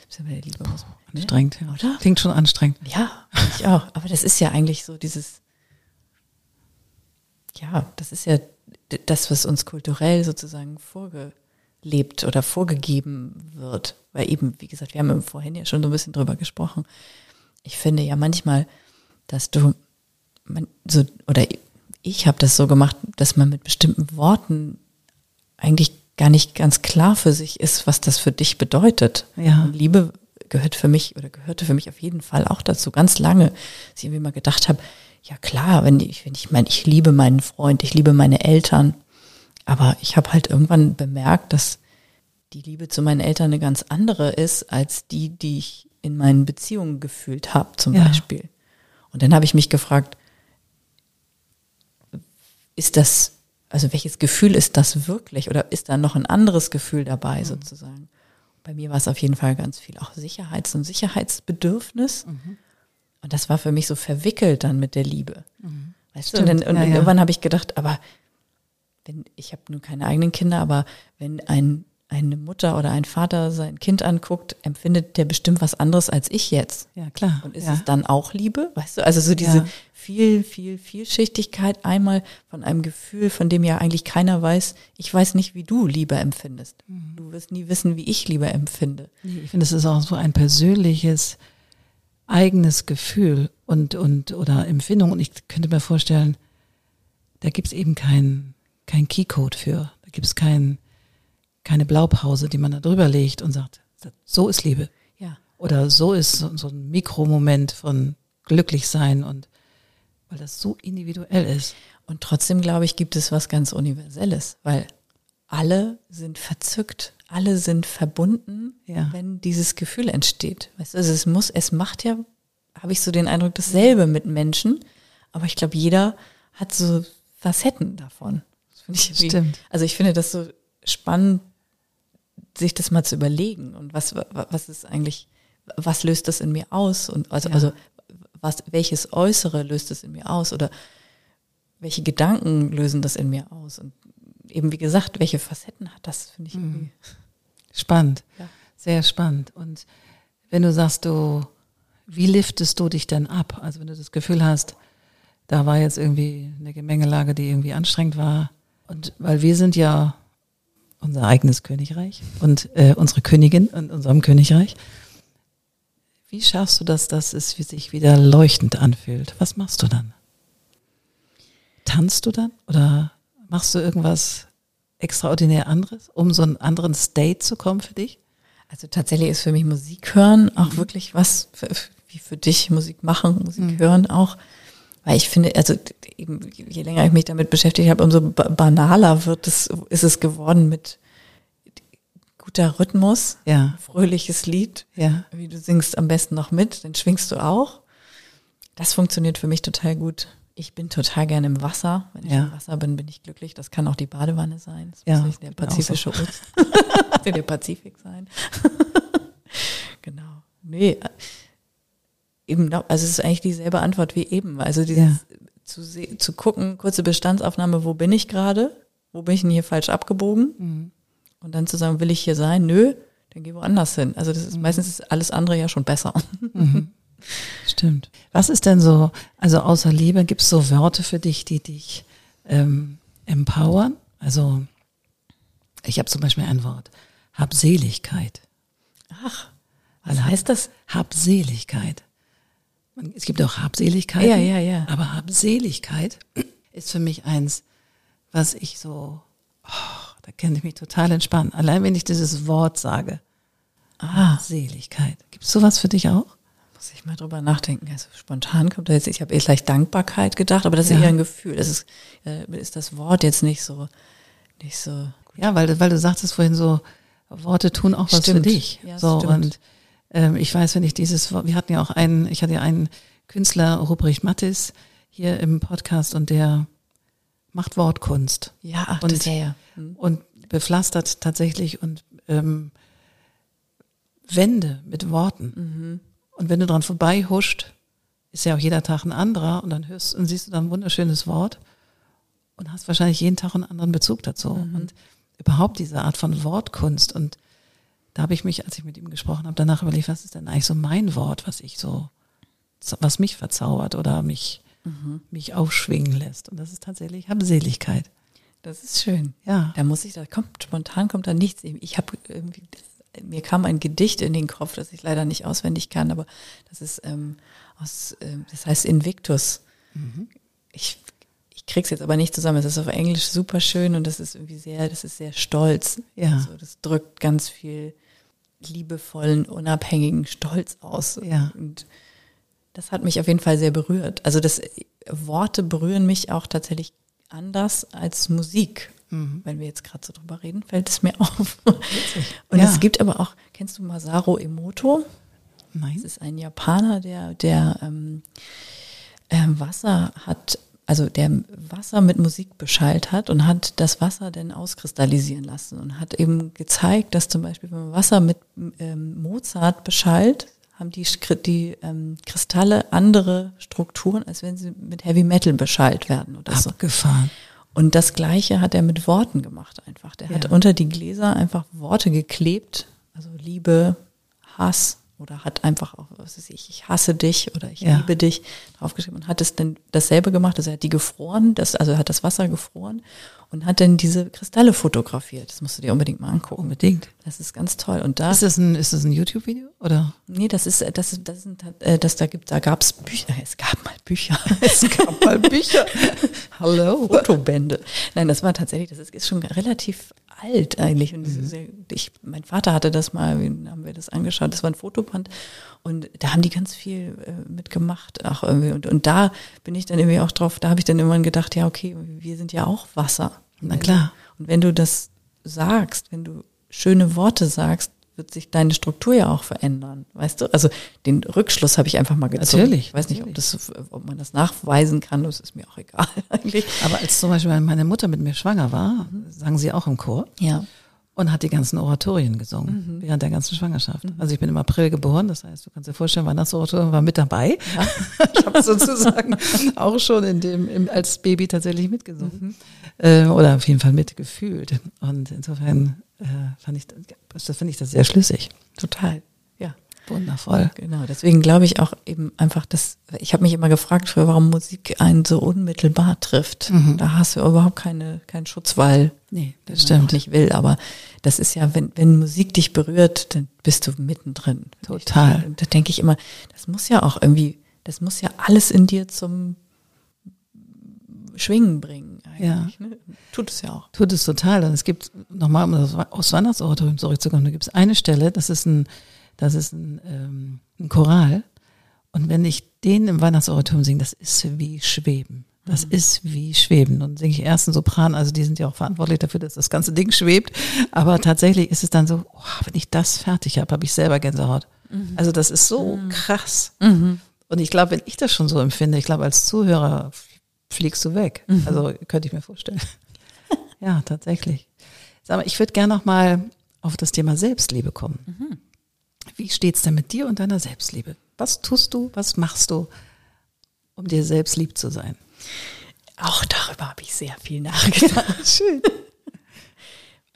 ist ja bei der Liebe muss man, ne? Anstrengend, ja. Oder? Klingt schon anstrengend. Ja, ich auch. Aber das ist ja eigentlich so dieses, ja, das ist ja das, was uns kulturell sozusagen vorgelebt oder vorgegeben wird. Weil eben, wie gesagt, wir haben vorhin ja schon so ein bisschen drüber gesprochen. Ich finde ja manchmal, dass du, man, so, oder ich habe das so gemacht, dass man mit bestimmten Worten eigentlich gar nicht ganz klar für sich ist, was das für dich bedeutet. Ja. Und Liebe gehört für mich oder gehörte für mich auf jeden Fall auch dazu, ganz lange, dass ich irgendwie mal gedacht habe, ja klar, wenn ich, wenn ich meine, ich liebe meinen Freund, ich liebe meine Eltern, aber ich habe halt irgendwann bemerkt, dass die Liebe zu meinen Eltern eine ganz andere ist als die, die ich in meinen Beziehungen gefühlt habe, zum Ja. Beispiel. Und dann habe ich mich gefragt, ist das, also welches Gefühl ist das wirklich? Oder ist da noch ein anderes Gefühl dabei sozusagen? Bei mir war es auf jeden Fall ganz viel auch Sicherheits- und Sicherheitsbedürfnis. Und das war für mich so verwickelt dann mit der Liebe. Weißt du? Und, dann, Stimmt, und ja, ja. irgendwann habe ich gedacht, aber wenn, ich habe nun keine eigenen Kinder, aber wenn ein, eine Mutter oder ein Vater sein Kind anguckt, empfindet der bestimmt was anderes als ich jetzt. Ja, klar. Und ist ja. es dann auch Liebe? Weißt du, also so diese viel, viel, Vielschichtigkeit einmal von einem Gefühl, von dem ja eigentlich keiner weiß, ich weiß nicht, wie du Liebe empfindest. Mhm. Du wirst nie wissen, wie ich Liebe empfinde. Ich finde, es ist auch so ein persönliches, eigenes Gefühl und, und oder Empfindung. Und ich könnte mir vorstellen, da gibt es eben kein, kein Keycode für. Da gibt es kein, keine Blaupause, die man da drüber legt und sagt, so ist Liebe. Ja. Oder so ist so, so ein Mikromoment von glücklich sein und weil das so individuell ist. Und trotzdem, glaube ich, gibt es was ganz Universelles, weil alle sind verzückt, alle sind verbunden, Ja. wenn dieses Gefühl entsteht. Weißt du, also es muss, es macht ja, habe ich so den Eindruck, dasselbe mit Menschen, aber ich glaube, jeder hat so Facetten davon. Das finde ich Stimmt. Also ich finde das so spannend, sich das mal zu überlegen und was, was ist eigentlich, was löst das in mir aus und also, Ja. also was, welches Äußere löst es in mir aus oder welche Gedanken lösen das in mir aus und eben wie gesagt, welche Facetten hat das, finde ich irgendwie. Spannend. Ja. Sehr spannend. Und wenn du sagst, du, wie liftest du dich denn ab? Also wenn du das Gefühl hast, da war jetzt irgendwie eine Gemengelage, die irgendwie anstrengend war. Und weil wir sind ja unser eigenes Königreich und äh, unsere Königin in unserem Königreich. Wie schaffst du das, dass es sich wieder leuchtend anfühlt? Was machst du dann? Tanzt du dann oder machst du irgendwas extraordinär anderes, um so einen anderen State zu kommen für dich? Also tatsächlich ist für mich Musik hören auch wirklich was, für, wie für dich Musik machen, Musik hören auch. Weil ich finde, also eben, je länger ich mich damit beschäftigt habe, umso ba- banaler wird es, ist es geworden mit guter Rhythmus, Ja. fröhliches Lied, Ja. wie du singst am besten noch mit, dann schwingst du auch. Das funktioniert für mich total gut. Ich bin total gerne im Wasser. Wenn ich Ja. im Wasser bin, bin ich glücklich. Das kann auch die Badewanne sein. Das Ja, muss nicht der Pazifische Ozean. der Pazifik sein. genau. Nee, äh, eben, also es ist eigentlich dieselbe Antwort wie eben. Also dieses Ja. zu, zu gucken, kurze Bestandsaufnahme, wo bin ich gerade? Wo bin ich denn hier falsch abgebogen? Mhm. Und dann zu sagen, will ich hier sein? Nö, dann geh woanders hin. Also das ist meistens ist alles andere ja schon besser. Stimmt. Was ist denn so, also außer Liebe, gibt es so Wörter für dich, die dich ähm, empowern? Also ich habe zum Beispiel ein Wort, Habseligkeit. Ach, was heißt das? Habseligkeit. Es gibt auch Habseligkeit. Ja, ja, ja. Aber Habseligkeit ist für mich eins, was ich so, oh, Da kann ich mich total entspannen. Allein wenn ich dieses Wort sage. Ah, Seligkeit. Gibt es sowas für dich auch? Muss ich mal drüber nachdenken. Also spontan kommt da jetzt, ich habe eher gleich Dankbarkeit gedacht, aber das ist Ja. eher ein Gefühl. Das ist, äh, ist das Wort jetzt nicht so, nicht so. Ja, weil, du- weil du sagtest vorhin so, Worte tun auch was Stimmt. für dich. Ja, so, stimmt. und ähm, ich weiß, wenn ich dieses Wort, wir hatten ja auch einen, ich hatte ja einen Künstler, Ruprecht Mattis, hier im Podcast und der macht Wortkunst Ja, Und- das ja, ja. Hm. und bepflastert tatsächlich und ähm, Wände mit Worten. Mhm. Und wenn du dran vorbei huscht, ist ja auch jeder Tag ein anderer und dann hörst und siehst du dann ein wunderschönes Wort und hast wahrscheinlich jeden Tag einen anderen Bezug dazu. Mhm. Und überhaupt diese Art von Wortkunst. Und da habe ich mich, als ich mit ihm gesprochen habe, danach überlegt, was ist denn eigentlich so mein Wort, was ich so, was mich verzaubert oder mich, Mhm. mich aufschwingen lässt. Und das ist tatsächlich Habseligkeit. Das ist schön. Ja. Da muss ich, da kommt, spontan kommt da nichts. Ich habe irgendwie, mir kam ein Gedicht in den Kopf, das ich leider nicht auswendig kann, aber das ist ähm, aus, ähm, das heißt Invictus. Ich, ich krieg's jetzt aber nicht zusammen. Es ist auf Englisch super schön und das ist irgendwie sehr, das ist sehr stolz. Ja. Also das drückt ganz viel liebevollen, unabhängigen Stolz aus. Ja. Und das hat mich auf jeden Fall sehr berührt. Also das Worte berühren mich auch tatsächlich anders als Musik. Mhm. Wenn wir jetzt gerade so drüber reden, fällt es mir auf. Und Ja. es gibt aber auch, kennst du Masaru Emoto? Nein. Das ist ein Japaner, der, der ähm, ähm, Wasser hat, also der Wasser mit Musik beschallt hat und hat das Wasser dann auskristallisieren lassen und hat eben gezeigt, dass zum Beispiel, wenn man Wasser mit ähm, Mozart beschallt, haben die, die ähm, Kristalle andere Strukturen, als wenn sie mit Heavy Metal beschallt werden oder so. Abgefahren. Und das Gleiche hat er mit Worten gemacht einfach. Der hat Ja. unter die Gläser einfach Worte geklebt, also Liebe, Hass oder hat einfach auch, was weiß ich, ich hasse dich oder ich Ja. liebe dich draufgeschrieben und hat es dann dasselbe gemacht. Also er hat die gefroren, das, also er hat das Wasser gefroren und hat dann diese Kristalle fotografiert. Das musst du dir unbedingt mal angucken. Unbedingt. Das ist ganz toll. Und da Ist das ein, ist das ein YouTube-Video oder? Nee, das ist, das ist, das äh, das da gibt, da gab's Bücher, es gab mal Bücher, es gab mal Bücher, Hallo. Fotobände. Nein, das war tatsächlich, das ist, ist schon relativ alt eigentlich. Und das sehr, ich, mein Vater hatte das mal, haben wir das angeschaut, das war ein Fotoband und da haben die ganz viel äh, mitgemacht, auch irgendwie. Und, und da bin ich dann irgendwie auch drauf, da habe ich dann irgendwann gedacht, ja, okay, wir sind ja auch Wasser. Na klar. Und wenn du das sagst, wenn du schöne Worte sagst, wird sich deine Struktur ja auch verändern, weißt du? Also den Rückschluss habe ich einfach mal gezogen. Natürlich, Ich weiß nicht, ob, das, ob man das nachweisen kann, das ist mir auch egal eigentlich. Aber als zum Beispiel meine Mutter mit mir schwanger war, sang sie auch im Chor Ja. Und hat die ganzen Oratorien gesungen während der ganzen Schwangerschaft. Also ich bin im April geboren, das heißt, du kannst dir vorstellen, Weihnachtsoratorium war mit dabei. ich habe sozusagen auch schon in dem im, als Baby tatsächlich mitgesungen äh, oder auf jeden Fall mitgefühlt. Und insofern äh, fand ich das, finde ich das sehr schlüssig, Total. Ja. wundervoll. Genau, deswegen glaube ich auch eben einfach, dass ich habe mich immer gefragt, früher, warum Musik einen so unmittelbar trifft. Da hast du überhaupt keine keinen Schutzwall. Nee, das stimmt. nicht will, aber das ist ja, wenn wenn Musik dich berührt, dann bist du mittendrin. Total. Und da denke ich immer, das muss ja auch irgendwie, das muss ja alles in dir zum Schwingen bringen. Eigentlich, ne? Tut es ja auch. Tut es total. Und es gibt, nochmal um das aus Weihnachtsoratorium zurückzukommen, da gibt es eine Stelle, das ist ein, das ist ein, ähm, ein Choral. Und wenn ich den im Weihnachtsoratorium singe, das ist wie Schweben. Das ist wie Schweben. Und singe ich erst einen Sopran, also die sind ja auch verantwortlich dafür, dass das ganze Ding schwebt. Aber tatsächlich ist es dann so, oh, wenn ich das fertig habe, habe ich selber Gänsehaut. Also das ist so krass. Und ich glaube, wenn ich das schon so empfinde, ich glaube, als Zuhörer fliegst du weg. Also könnte ich mir vorstellen. Ja, tatsächlich. Sag mal, ich würde gerne noch mal auf das Thema Selbstliebe kommen. Wie steht's denn mit dir und deiner Selbstliebe? Was tust du, was machst du, um dir selbst lieb zu sein? Auch darüber habe ich sehr viel nachgedacht. Schön.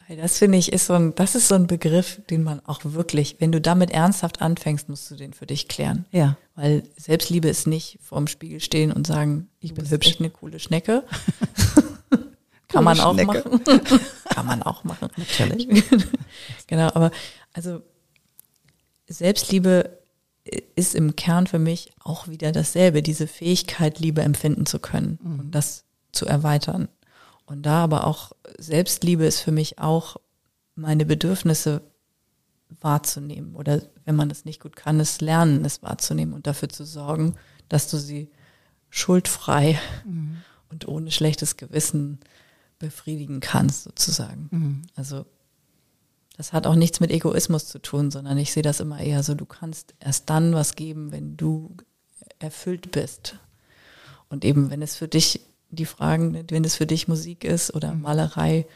Weil das finde ich ist so ein, das ist so ein Begriff, den man auch wirklich, wenn du damit ernsthaft anfängst, musst du den für dich klären. Ja. Weil Selbstliebe ist nicht vorm Spiegel stehen und sagen, ich bin hübsch, eine coole Schnecke. Kann man auch Schnecke. machen. Kann man auch machen. Natürlich. genau, aber also Selbstliebe ist im Kern für mich auch wieder dasselbe, diese Fähigkeit, Liebe empfinden zu können und das zu erweitern. Und da aber auch Selbstliebe ist für mich auch meine Bedürfnisse wahrzunehmen oder wenn man es nicht gut kann, es lernen, es wahrzunehmen und dafür zu sorgen, dass du sie schuldfrei mhm. und ohne schlechtes Gewissen befriedigen kannst, sozusagen. Mhm. Also das hat auch nichts mit Egoismus zu tun, sondern ich sehe das immer eher so, du kannst erst dann was geben, wenn du erfüllt bist. Und eben, wenn es für dich die Fragen, wenn es für dich Musik ist oder mhm. Malerei,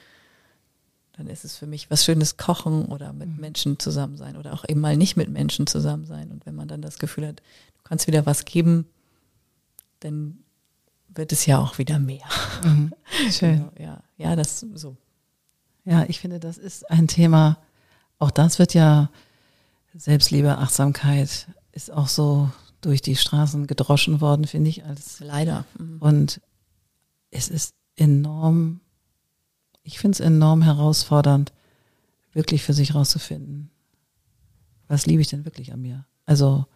dann ist es für mich was Schönes kochen oder mit mhm. Menschen zusammen sein oder auch eben mal nicht mit Menschen zusammen sein. Und wenn man dann das Gefühl hat, du kannst wieder was geben, dann wird es ja auch wieder mehr. Mhm. Schön. Genau, ja, ja, das so. Ja, ich finde, das ist ein Thema, auch das wird ja Selbstliebe, Achtsamkeit ist auch so durch die Straßen gedroschen worden, finde ich, als leider. Mhm. Und es ist enorm, ich finde es enorm herausfordernd, wirklich für sich rauszufinden, was liebe ich denn wirklich an mir? Also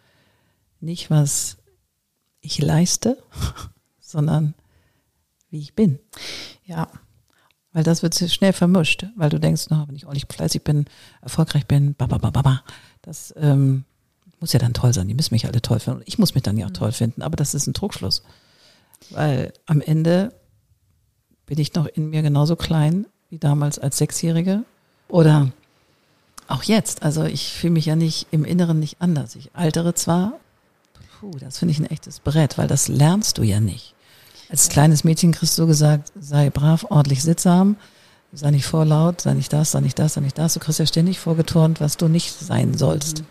nicht, was ich leiste, sondern wie ich bin. Ja. Weil das wird schnell vermischt, weil du denkst, na, wenn ich ordentlich fleißig bin, erfolgreich bin, ba, ba, ba, ba, ba. Das ähm, muss ja dann toll sein. Die müssen mich alle toll finden. Und ich muss mich dann ja auch mhm. toll finden. Aber das ist ein Trugschluss. Weil am Ende bin ich noch in mir genauso klein wie damals als Sechsjährige. Oder auch jetzt. Also ich fühle mich ja nicht im Inneren nicht anders. Ich altere zwar. Puh, das finde ich ein echtes Brett, weil das lernst du ja nicht. Als kleines Mädchen kriegst du gesagt, sei brav, ordentlich sittsam, sei nicht vorlaut, sei nicht das, sei nicht das, sei nicht das. Du kriegst ja ständig vorgeturnt, was du nicht sein sollst. Mhm.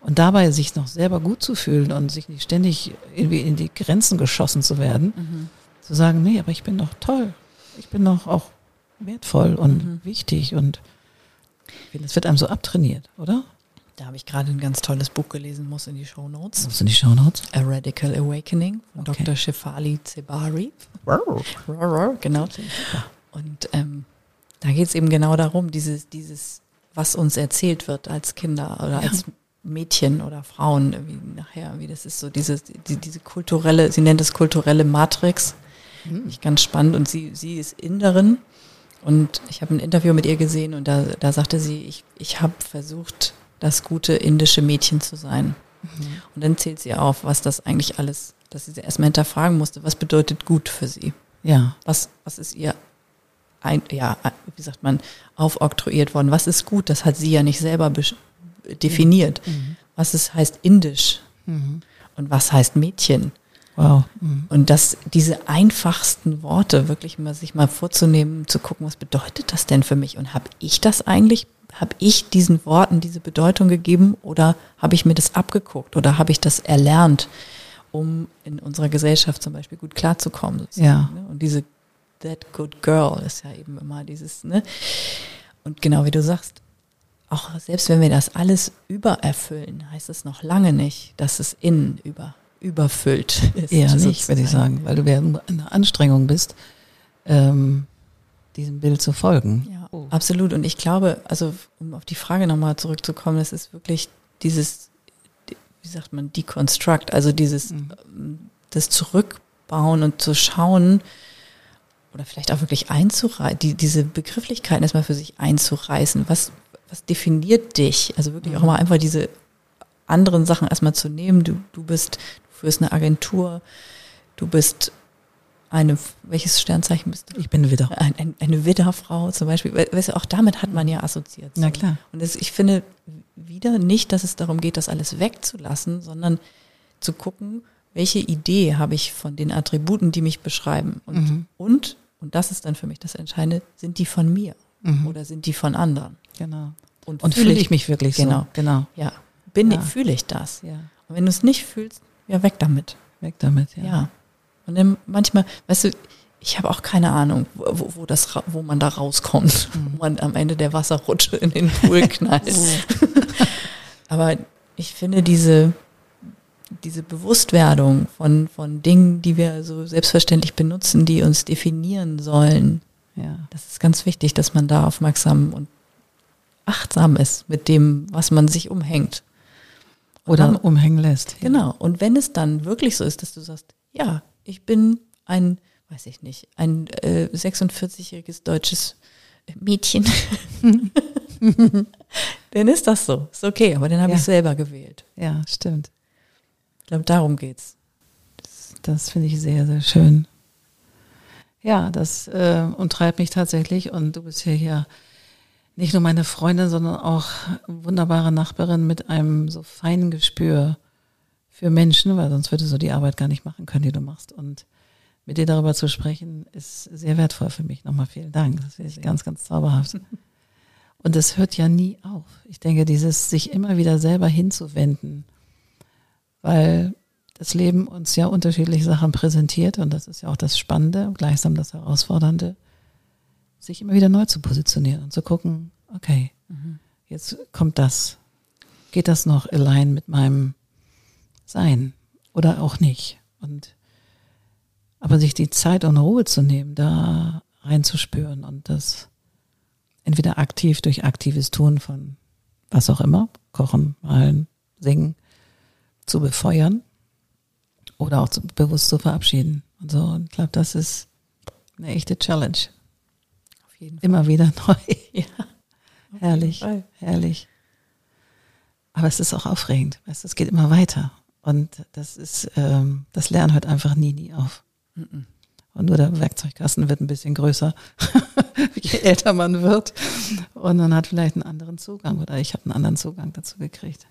Und dabei sich noch selber gut zu fühlen und sich nicht ständig irgendwie in die Grenzen geschossen zu werden, mhm. zu sagen, nee, aber ich bin doch toll. Ich bin doch auch wertvoll und mhm. wichtig und das wird einem so abtrainiert, oder? Da habe ich gerade ein ganz tolles Buch gelesen, muss in die Show Notes. Muss in die Show Notes? A Radical Awakening von okay. Dr. Shefali Zebari. genau. Und ähm, da geht es eben genau darum, dieses, dieses, was uns erzählt wird als Kinder oder ja. als Mädchen oder Frauen, wie nachher, wie das ist so diese, die, diese kulturelle, sie nennt es kulturelle Matrix. Mhm. Ich ganz spannend. Und sie, sie ist Inderin. Und ich habe ein Interview mit ihr gesehen und da, da sagte sie, ich, ich habe versucht, das gute indische Mädchen zu sein. Mhm. Und dann zählt sie auf, was das eigentlich alles, dass sie sie erstmal hinterfragen musste, was bedeutet gut für sie? Ja. Was, was ist ihr ein, ja, wie sagt man, aufoktroyiert worden? Was ist gut? Das hat sie ja nicht selber definiert. Mhm. Was es heißt indisch mhm. und was heißt Mädchen. Wow. Mhm. Und dass diese einfachsten Worte wirklich mal sich mal vorzunehmen, zu gucken, was bedeutet das denn für mich? Und habe ich das eigentlich habe ich diesen Worten diese Bedeutung gegeben oder habe ich mir das abgeguckt oder habe ich das erlernt, um in unserer Gesellschaft zum Beispiel gut klarzukommen? Ja. Ne? Und diese That Good Girl ist ja eben immer dieses, ne? Und genau wie du sagst, auch selbst wenn wir das alles übererfüllen, heißt es noch lange nicht, dass es innen über, überfüllt ist. Eher nicht, würde ich sagen, weil du in einer Anstrengung bist, ähm, diesem Bild zu folgen. Ja, oh. absolut. Und ich glaube, also um auf die Frage nochmal zurückzukommen, es ist wirklich dieses, wie sagt man, Deconstruct, also dieses, mhm. Ähm, das Zurückbauen und zu schauen oder vielleicht auch wirklich einzureißen, die, diese Begrifflichkeiten erstmal für sich einzureißen. Was, was definiert dich? Also wirklich mhm. auch mal einfach diese anderen Sachen erstmal zu nehmen. Du, du bist, führst eine Agentur, du bist eine, welches Sternzeichen bist du? Ich bin Widder. Ein, ein, eine Widderfrau zum Beispiel. Weißt du, auch damit hat man ja assoziiert. Na klar. Und das, ich finde wieder nicht, dass es darum geht, das alles wegzulassen, sondern zu gucken, welche Idee habe ich von den Attributen, die mich beschreiben. Und, mhm. und, und das ist dann für mich das Entscheidende, sind die von mir mhm. oder sind die von anderen? Genau. Und, und fühle ich mich wirklich genau, so? Genau. Ja. Bin ja. fühle ich das? Ja. Und wenn du es nicht fühlst, ja, weg damit. Weg damit, ja. ja. Und dann manchmal, weißt du, ich habe auch keine Ahnung, wo, wo, das, wo man da rauskommt, mhm. wo man am Ende der Wasserrutsche in den Pool knallt. Oh. Aber ich finde diese, diese Bewusstwerdung von, von Dingen, die wir so selbstverständlich benutzen, die uns definieren sollen, ja. das ist ganz wichtig, dass man da aufmerksam und achtsam ist mit dem, was man sich umhängt. Oder dann, umhängen lässt. Genau. Und wenn es dann wirklich so ist, dass du sagst, ja, ich bin ein, weiß ich nicht, ein äh, 46-jähriges deutsches Mädchen, dann ist das so. Ist okay, aber den habe Ja. ich selber gewählt. Ja, stimmt. Ich glaube, darum geht's. Das, das finde ich sehr, sehr schön. Ja, das äh, umtreibt mich tatsächlich und du bist hier ja nicht nur meine Freundin, sondern auch wunderbare Nachbarin mit einem so feinen Gespür für Menschen, weil sonst würdest du die Arbeit gar nicht machen können, die du machst. Und mit dir darüber zu sprechen, ist sehr wertvoll für mich. Nochmal vielen Dank. Das finde ich ganz, ganz zauberhaft. Und es hört ja nie auf. Ich denke, dieses sich immer wieder selber hinzuwenden, weil das Leben uns ja unterschiedliche Sachen präsentiert und das ist ja auch das Spannende und gleichsam das Herausfordernde, sich immer wieder neu zu positionieren und zu gucken, okay, jetzt kommt das. Geht das noch allein mit meinem Sein oder auch nicht? Und aber sich die Zeit und Ruhe zu nehmen, da reinzuspüren und das entweder aktiv durch aktives Tun von was auch immer, kochen, malen, singen, zu befeuern oder auch zu, bewusst zu verabschieden. Und so, und ich glaube, das ist eine echte Challenge. Auf jeden Fall. Immer wieder neu. Ja, herrlich, herrlich. Aber es ist auch aufregend. Weißt, du, es geht immer weiter. Und das ist, ähm, das Lernen hört einfach nie, nie auf. Und nur der Werkzeugkasten wird ein bisschen größer, je älter man wird. Und man hat vielleicht einen anderen Zugang oder ich habe einen anderen Zugang dazu gekriegt.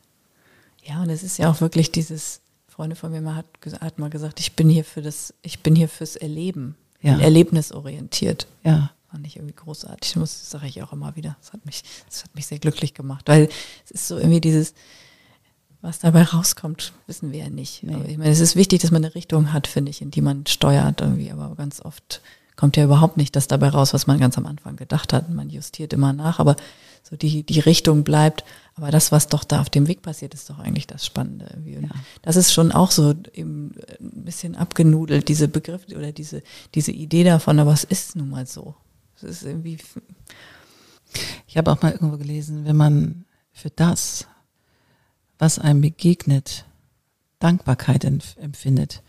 Ja, und es ist ja auch wirklich dieses, Freunde von mir hat, hat mal gesagt, ich bin hier für das, ich bin hier fürs Erleben. Ja. Erlebnisorientiert. Ja, Fand ich irgendwie großartig. Das sage ich auch immer wieder. Das hat mich, das hat mich sehr glücklich gemacht, weil es ist so irgendwie dieses, was dabei rauskommt, wissen wir ja nicht. Nee. Ich meine, es ist wichtig, dass man eine Richtung hat, finde ich, in die man steuert irgendwie, aber ganz oft kommt ja überhaupt nicht das dabei raus, was man ganz am Anfang gedacht hat. Man justiert immer nach, aber so die, die Richtung bleibt. Aber das, was doch da auf dem Weg passiert, ist doch eigentlich das Spannende. Ja. Das ist schon auch so eben ein bisschen abgenudelt, diese Begriff oder diese, diese Idee davon, aber es ist nun mal so. Es ist irgendwie, Ich habe auch mal irgendwo gelesen, wenn man für das, was einem begegnet, Dankbarkeit empf- empfindet,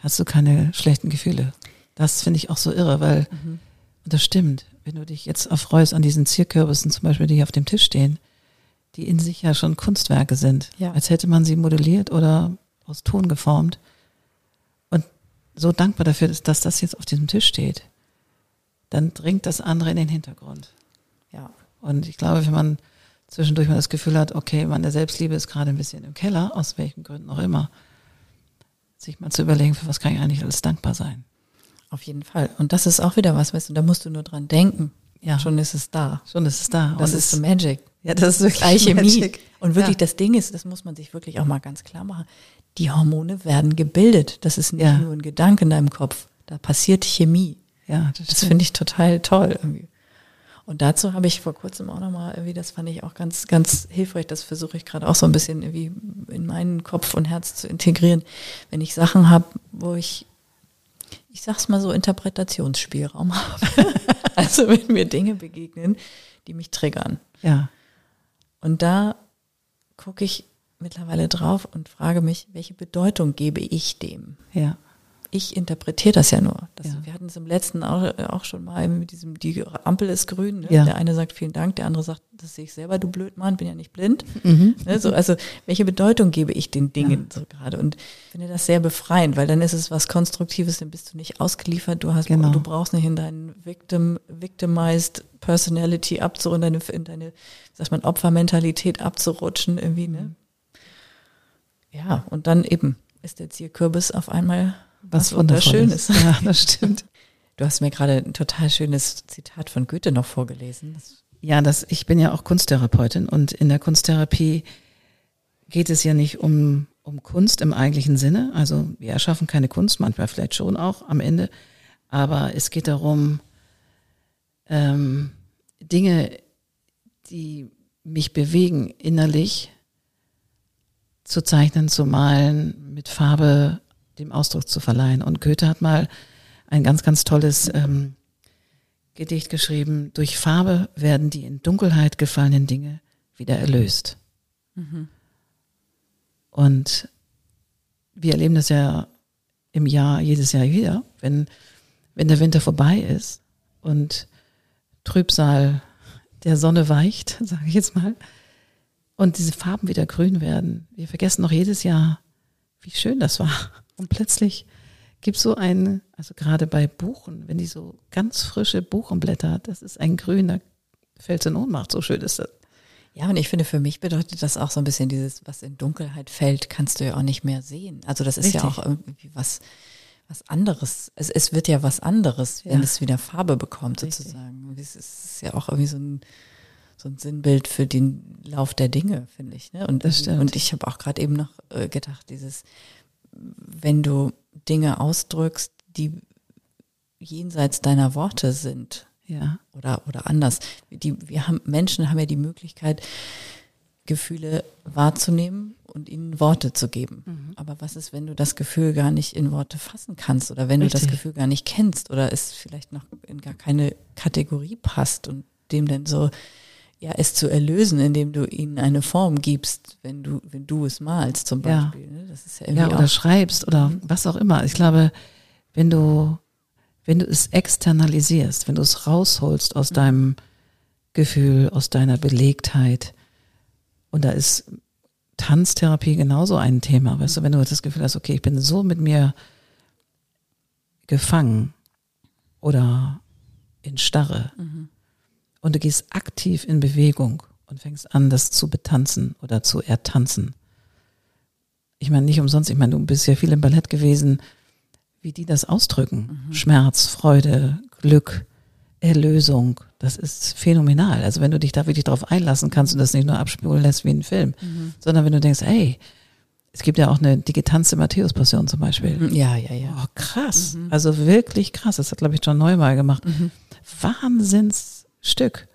hast du keine schlechten Gefühle. Das finde ich auch so irre, weil Mhm. und das stimmt. Wenn du dich jetzt erfreust an diesen Zierkürbissen zum Beispiel, die hier auf dem Tisch stehen, die in sich ja schon Kunstwerke sind, Ja. als hätte man sie modelliert oder aus Ton geformt. Und so dankbar dafür ist, dass das jetzt auf diesem Tisch steht, dann dringt das andere in den Hintergrund. ja, Und ich glaube, wenn man zwischendurch mal das Gefühl hat, okay, meine Selbstliebe ist gerade ein bisschen im Keller, aus welchen Gründen auch immer, sich mal zu überlegen, für was kann ich eigentlich alles dankbar sein. auf jeden Fall. Und das ist auch wieder was, weißt du, da musst du nur dran denken. Ja. Schon ist es da. Schon ist es da. Das Und ist magic. ja, das ist wirklich Alchemie. Magic. Und wirklich, Ja. das Ding ist, das muss man sich wirklich auch mal ganz klar machen. Die Hormone werden gebildet. Das ist nicht Ja. nur ein Gedanke in deinem Kopf. Da passiert Chemie. Ja, das, Das finde ich total toll irgendwie. Und dazu habe ich vor kurzem auch nochmal irgendwie, das fand ich auch ganz, ganz hilfreich, das versuche ich gerade auch so ein bisschen irgendwie in meinen Kopf und Herz zu integrieren. Wenn ich Sachen habe, wo ich, ich sag's mal so, Interpretationsspielraum habe. also wenn mir Dinge begegnen, die mich triggern. ja, Und da gucke ich mittlerweile drauf und frage mich, welche Bedeutung gebe ich dem? ja, ich interpretiere das ja nur. Das, Ja. Wir hatten es im letzten auch, auch schon mal mit diesem, die Ampel ist grün. Ne? Ja. Der eine sagt vielen Dank, der andere sagt, das sehe ich selber, du Blödmann, bin ja nicht blind. Mhm. Ne? So, also welche Bedeutung gebe ich den Dingen so gerade? Und ich finde das sehr befreiend, weil dann ist es was Konstruktives, dann bist du nicht ausgeliefert, du hast, Genau. du brauchst nicht in deinen Victim, victimized Personality abzu, in deine, in deine, sagt man, Opfermentalität abzurutschen irgendwie, Mhm. ne? Ja, und dann eben ist der Zierkürbis auf einmal was, Wunderschönes. Wunderschönes. Ja, das stimmt. Du hast mir gerade ein total schönes Zitat von Goethe noch vorgelesen. Ja, das, ich bin ja auch Kunsttherapeutin und in der Kunsttherapie geht es ja nicht um, um Kunst im eigentlichen Sinne. Also wir erschaffen keine Kunst, manchmal vielleicht schon auch am Ende. Aber es geht darum, ähm, Dinge, die mich bewegen, innerlich zu zeichnen, zu malen, mit Farbe dem Ausdruck zu verleihen. Und Goethe hat mal ein ganz, ganz tolles ähm, Gedicht geschrieben, durch Farbe werden die in Dunkelheit gefallenen Dinge wieder erlöst. Und wir erleben das ja im Jahr, jedes Jahr wieder, wenn wenn der Winter vorbei ist und Trübsal der Sonne weicht, sage ich jetzt mal, und diese Farben wieder grün werden. Wir vergessen noch jedes Jahr, wie schön das war. Und plötzlich gibt es so ein, also gerade bei Buchen, wenn die so ganz frische Buchenblätter, das ist ein Grün, da fällt in Ohnmacht, so schön ist das. Ja, und ich finde, für mich bedeutet das auch so ein bisschen dieses, was in Dunkelheit fällt, kannst du ja auch nicht mehr sehen. Also das ist Richtig. ja auch irgendwie was, was anderes. Es, es wird ja was anderes, wenn Ja. es wieder Farbe bekommt, Richtig. sozusagen. Es ist ja auch irgendwie so ein, so ein Sinnbild für den Lauf der Dinge, finde ich. Ne? Und, Das stimmt. und ich habe auch gerade eben noch äh, gedacht, dieses, wenn du Dinge ausdrückst, die jenseits deiner Worte sind, Ja, oder, oder anders. Die, wir haben, Menschen haben ja die Möglichkeit, Gefühle wahrzunehmen und ihnen Worte zu geben. Mhm. Aber was ist, wenn du das Gefühl gar nicht in Worte fassen kannst oder wenn du Richtig. das Gefühl gar nicht kennst oder es vielleicht noch in gar keine Kategorie passt und dem dann so, ja, es zu erlösen, indem du ihnen eine Form gibst, wenn du, wenn du es malst zum Ja. Beispiel. Ne? Das ist ja irgendwie ja oder schreibst oder was auch immer. Ich glaube, wenn du, wenn du es externalisierst, wenn du es rausholst aus deinem Gefühl, aus deiner Belegtheit, und da ist Tanztherapie genauso ein Thema, weißt du, wenn du das Gefühl hast, okay, ich bin so mit mir gefangen oder in Starre und du gehst aktiv in Bewegung und fängst an, das zu betanzen oder zu ertanzen. Ich meine, nicht umsonst, ich meine, du bist ja viel im Ballett gewesen, wie die das ausdrücken. Schmerz, Freude, Glück, Erlösung, das ist phänomenal. Also wenn du dich da wirklich drauf einlassen kannst und das nicht nur abspulen lässt wie ein Film, sondern wenn du denkst, hey, es gibt ja auch eine die getanzte Matthäus-Passion zum Beispiel. ja, ja, ja. Oh, krass. Also wirklich krass. Das hat, glaube ich, John Neumal gemacht. Wahnsinnsstück.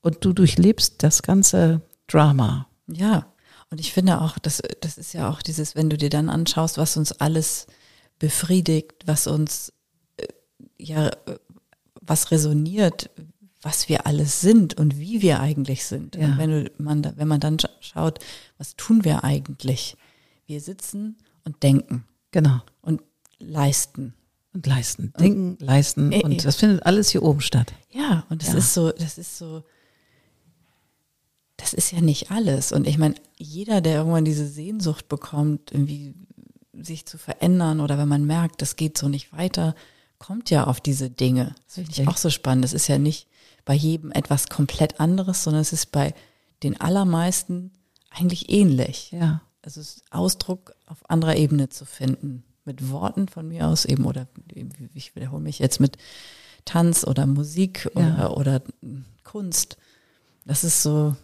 Und du durchlebst das ganze Drama. Ja, und ich finde auch, das, das ist ja auch dieses, wenn du dir dann anschaust, was uns alles befriedigt, was uns, äh, ja, was resoniert, was wir alles sind und wie wir eigentlich sind. Ja. Und wenn, du, man, wenn man dann scha- schaut, was tun wir eigentlich? Wir sitzen und denken Genau. und leisten. Und leisten. Denken, leisten. Äh, Und das findet alles hier oben statt. Ja, und das Ja. ist so, das ist so, das ist ja nicht alles. Und ich meine, jeder, der irgendwann diese Sehnsucht bekommt, irgendwie sich zu verändern oder wenn man merkt, das geht so nicht weiter, kommt ja auf diese Dinge. Das finde ich auch so spannend. Es ist ja nicht bei jedem etwas komplett anderes, sondern es ist bei den allermeisten eigentlich ähnlich. Ja. Also es ist Ausdruck auf anderer Ebene zu finden. Mit Worten von mir aus eben oder ich wiederhole mich jetzt mit Tanz oder Musik oder, Ja. oder Kunst. Das ist so,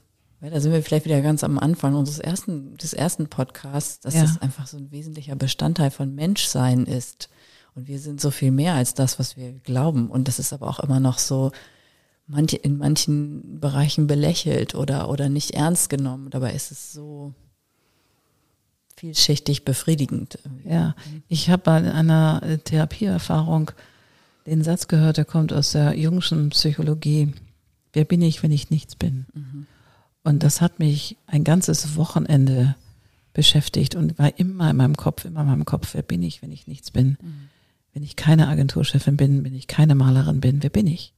da sind wir vielleicht wieder ganz am Anfang unseres ersten, des ersten Podcasts, dass Ja. das einfach so ein wesentlicher Bestandteil von Menschsein ist. Und wir sind so viel mehr als das, was wir glauben. Und das ist aber auch immer noch so manche, in manchen Bereichen belächelt oder, oder nicht ernst genommen. Dabei ist es so vielschichtig befriedigend. Ja. Ich habe bei einer äh, Therapieerfahrung den Satz gehört, der kommt aus der jungschen Psychologie. Wer bin ich, wenn ich nichts bin? Und das hat mich ein ganzes Wochenende beschäftigt und war immer in meinem Kopf, immer in meinem Kopf, wer bin ich, wenn ich nichts bin? Wenn ich keine Agenturchefin bin, wenn ich keine Malerin bin, wer bin ich?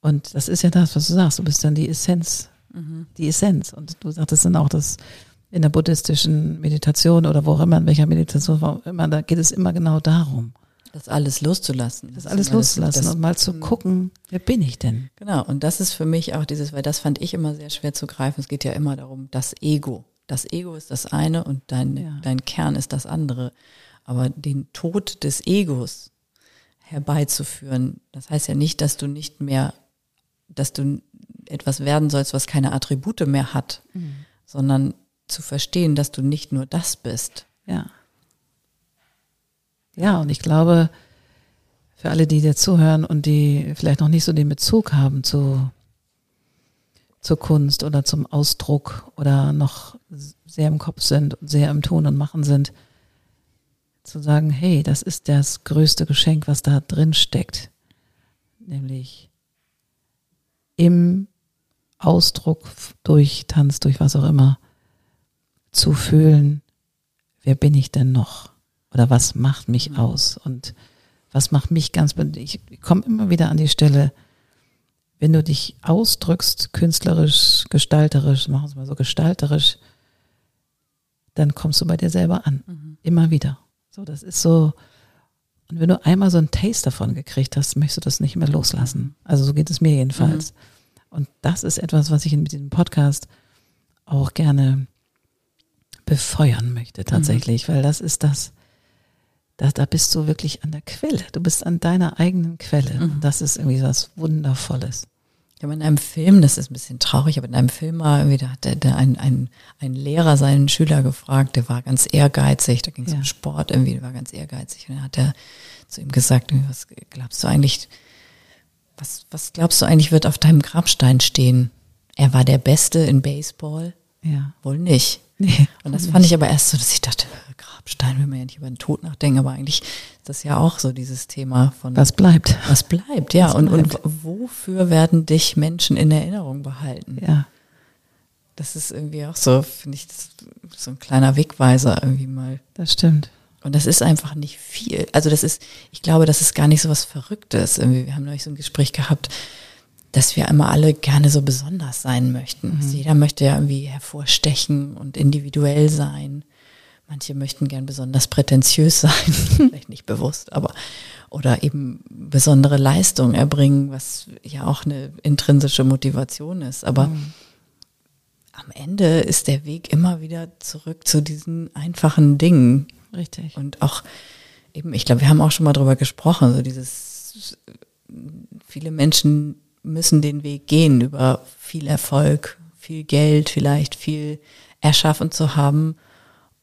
Und das ist ja das, was du sagst, du bist dann die Essenz, die Essenz. Und du sagtest dann auch, dass in der buddhistischen Meditation oder wo auch immer, in welcher Meditation, wo auch immer, da geht es immer genau darum, Das alles loszulassen. das alles loszulassen das- und mal zu gucken, wer bin ich denn? Genau, und das ist für mich auch dieses, weil das fand ich immer sehr schwer zu greifen. Es geht ja immer darum, das Ego. Das Ego ist das eine und dein, Ja. dein Kern ist das andere. Aber den Tod des Egos herbeizuführen, das heißt ja nicht, dass du nicht mehr, dass du etwas werden sollst, was keine Attribute mehr hat, sondern zu verstehen, dass du nicht nur das bist. Ja. Ja, und ich glaube, für alle, die dir zuhören und die vielleicht noch nicht so den Bezug haben zu, zur Kunst oder zum Ausdruck oder noch sehr im Kopf sind und sehr im Tun und Machen sind, zu sagen, hey, das ist das größte Geschenk, was da drin steckt. Nämlich im Ausdruck durch Tanz, durch was auch immer, zu fühlen, wer bin ich denn noch? Oder was macht mich aus? Und was macht mich ganz, ich komme immer wieder an die Stelle, wenn du dich ausdrückst, künstlerisch, gestalterisch, machen wir es mal so gestalterisch, dann kommst du bei dir selber an. Mhm. Immer wieder. So, das ist so, und wenn du einmal so ein Taste davon gekriegt hast, möchtest du das nicht mehr loslassen. Also so geht es mir jedenfalls. Mhm. Und das ist etwas, was ich mit diesem Podcast auch gerne befeuern möchte, tatsächlich, mhm. weil das ist das, da, da bist du wirklich an der Quelle. Du bist an deiner eigenen Quelle. Mhm. Das ist irgendwie was Wundervolles. Ich habe in einem Film, das ist ein bisschen traurig, aber in einem Film mal irgendwie, da hat der, der ein, ein, ein Lehrer seinen Schüler gefragt, der war ganz ehrgeizig, da ging es ja. um Sport irgendwie, der war ganz ehrgeizig. Und dann hat er zu ihm gesagt, was glaubst du eigentlich, was, was glaubst du eigentlich wird auf deinem Grabstein stehen? Er war der Beste in Baseball? Ja. Wohl nicht. Nee, und das fand ich aber erst so, dass ich dachte, Grabstein will man ja nicht über den Tod nachdenken, aber eigentlich ist das ja auch so dieses Thema von. Was bleibt? Was bleibt, ja. Was und, bleibt. und wofür werden dich Menschen in Erinnerung behalten? Ja. Das ist irgendwie auch so, finde ich, so ein kleiner Wegweiser irgendwie mal. Das stimmt. Und das ist einfach nicht viel. Also das ist, ich glaube, das ist gar nicht so was Verrücktes. Irgendwie, wir haben neulich so ein Gespräch gehabt, dass wir immer alle gerne so besonders sein möchten. Mhm. Also jeder möchte ja irgendwie hervorstechen und individuell sein. Manche möchten gern besonders prätentiös sein, vielleicht nicht bewusst, aber oder eben besondere Leistung erbringen, was ja auch eine intrinsische Motivation ist. Aber mhm. am Ende ist der Weg immer wieder zurück zu diesen einfachen Dingen. Richtig. Und auch eben, ich glaube, wir haben auch schon mal drüber gesprochen, so dieses viele Menschen müssen den Weg gehen, über viel Erfolg, viel Geld, vielleicht viel erschaffen zu haben.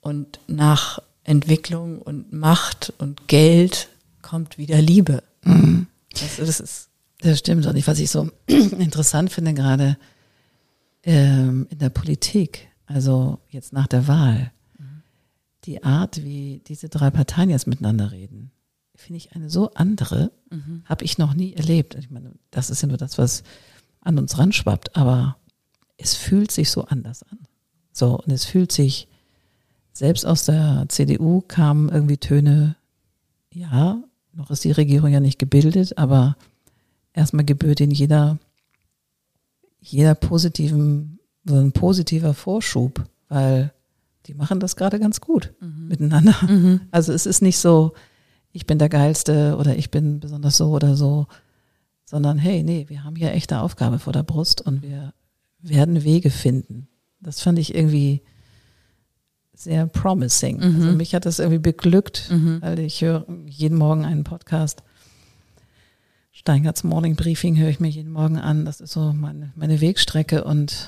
Und nach Entwicklung und Macht und Geld kommt wieder Liebe. Mhm. Also das ist das stimmt. Und was ich so interessant finde gerade ähm, in der Politik, also jetzt nach der Wahl, mhm. die Art, wie diese drei Parteien jetzt miteinander reden finde ich eine so andere, mhm. habe ich noch nie erlebt. Ich meine, das ist ja nur das, was an uns ranschwappt, aber es fühlt sich so anders an. So, und es fühlt sich, selbst aus der CDU kamen irgendwie Töne, ja, noch ist die Regierung ja nicht gebildet, aber erstmal gebührt in jeder, jeder positiven, so ein positiver Vorschub, weil die machen das gerade ganz gut mhm. miteinander. Mhm. Also es ist nicht so, ich bin der Geilste oder ich bin besonders so oder so, sondern hey, nee, wir haben hier echte Aufgabe vor der Brust und wir werden Wege finden. Das fand ich irgendwie sehr promising. Mhm. Also mich hat das irgendwie beglückt, mhm. weil ich höre jeden Morgen einen Podcast. Steingarts Morning Briefing höre ich mir jeden Morgen an. Das ist so meine, meine Wegstrecke und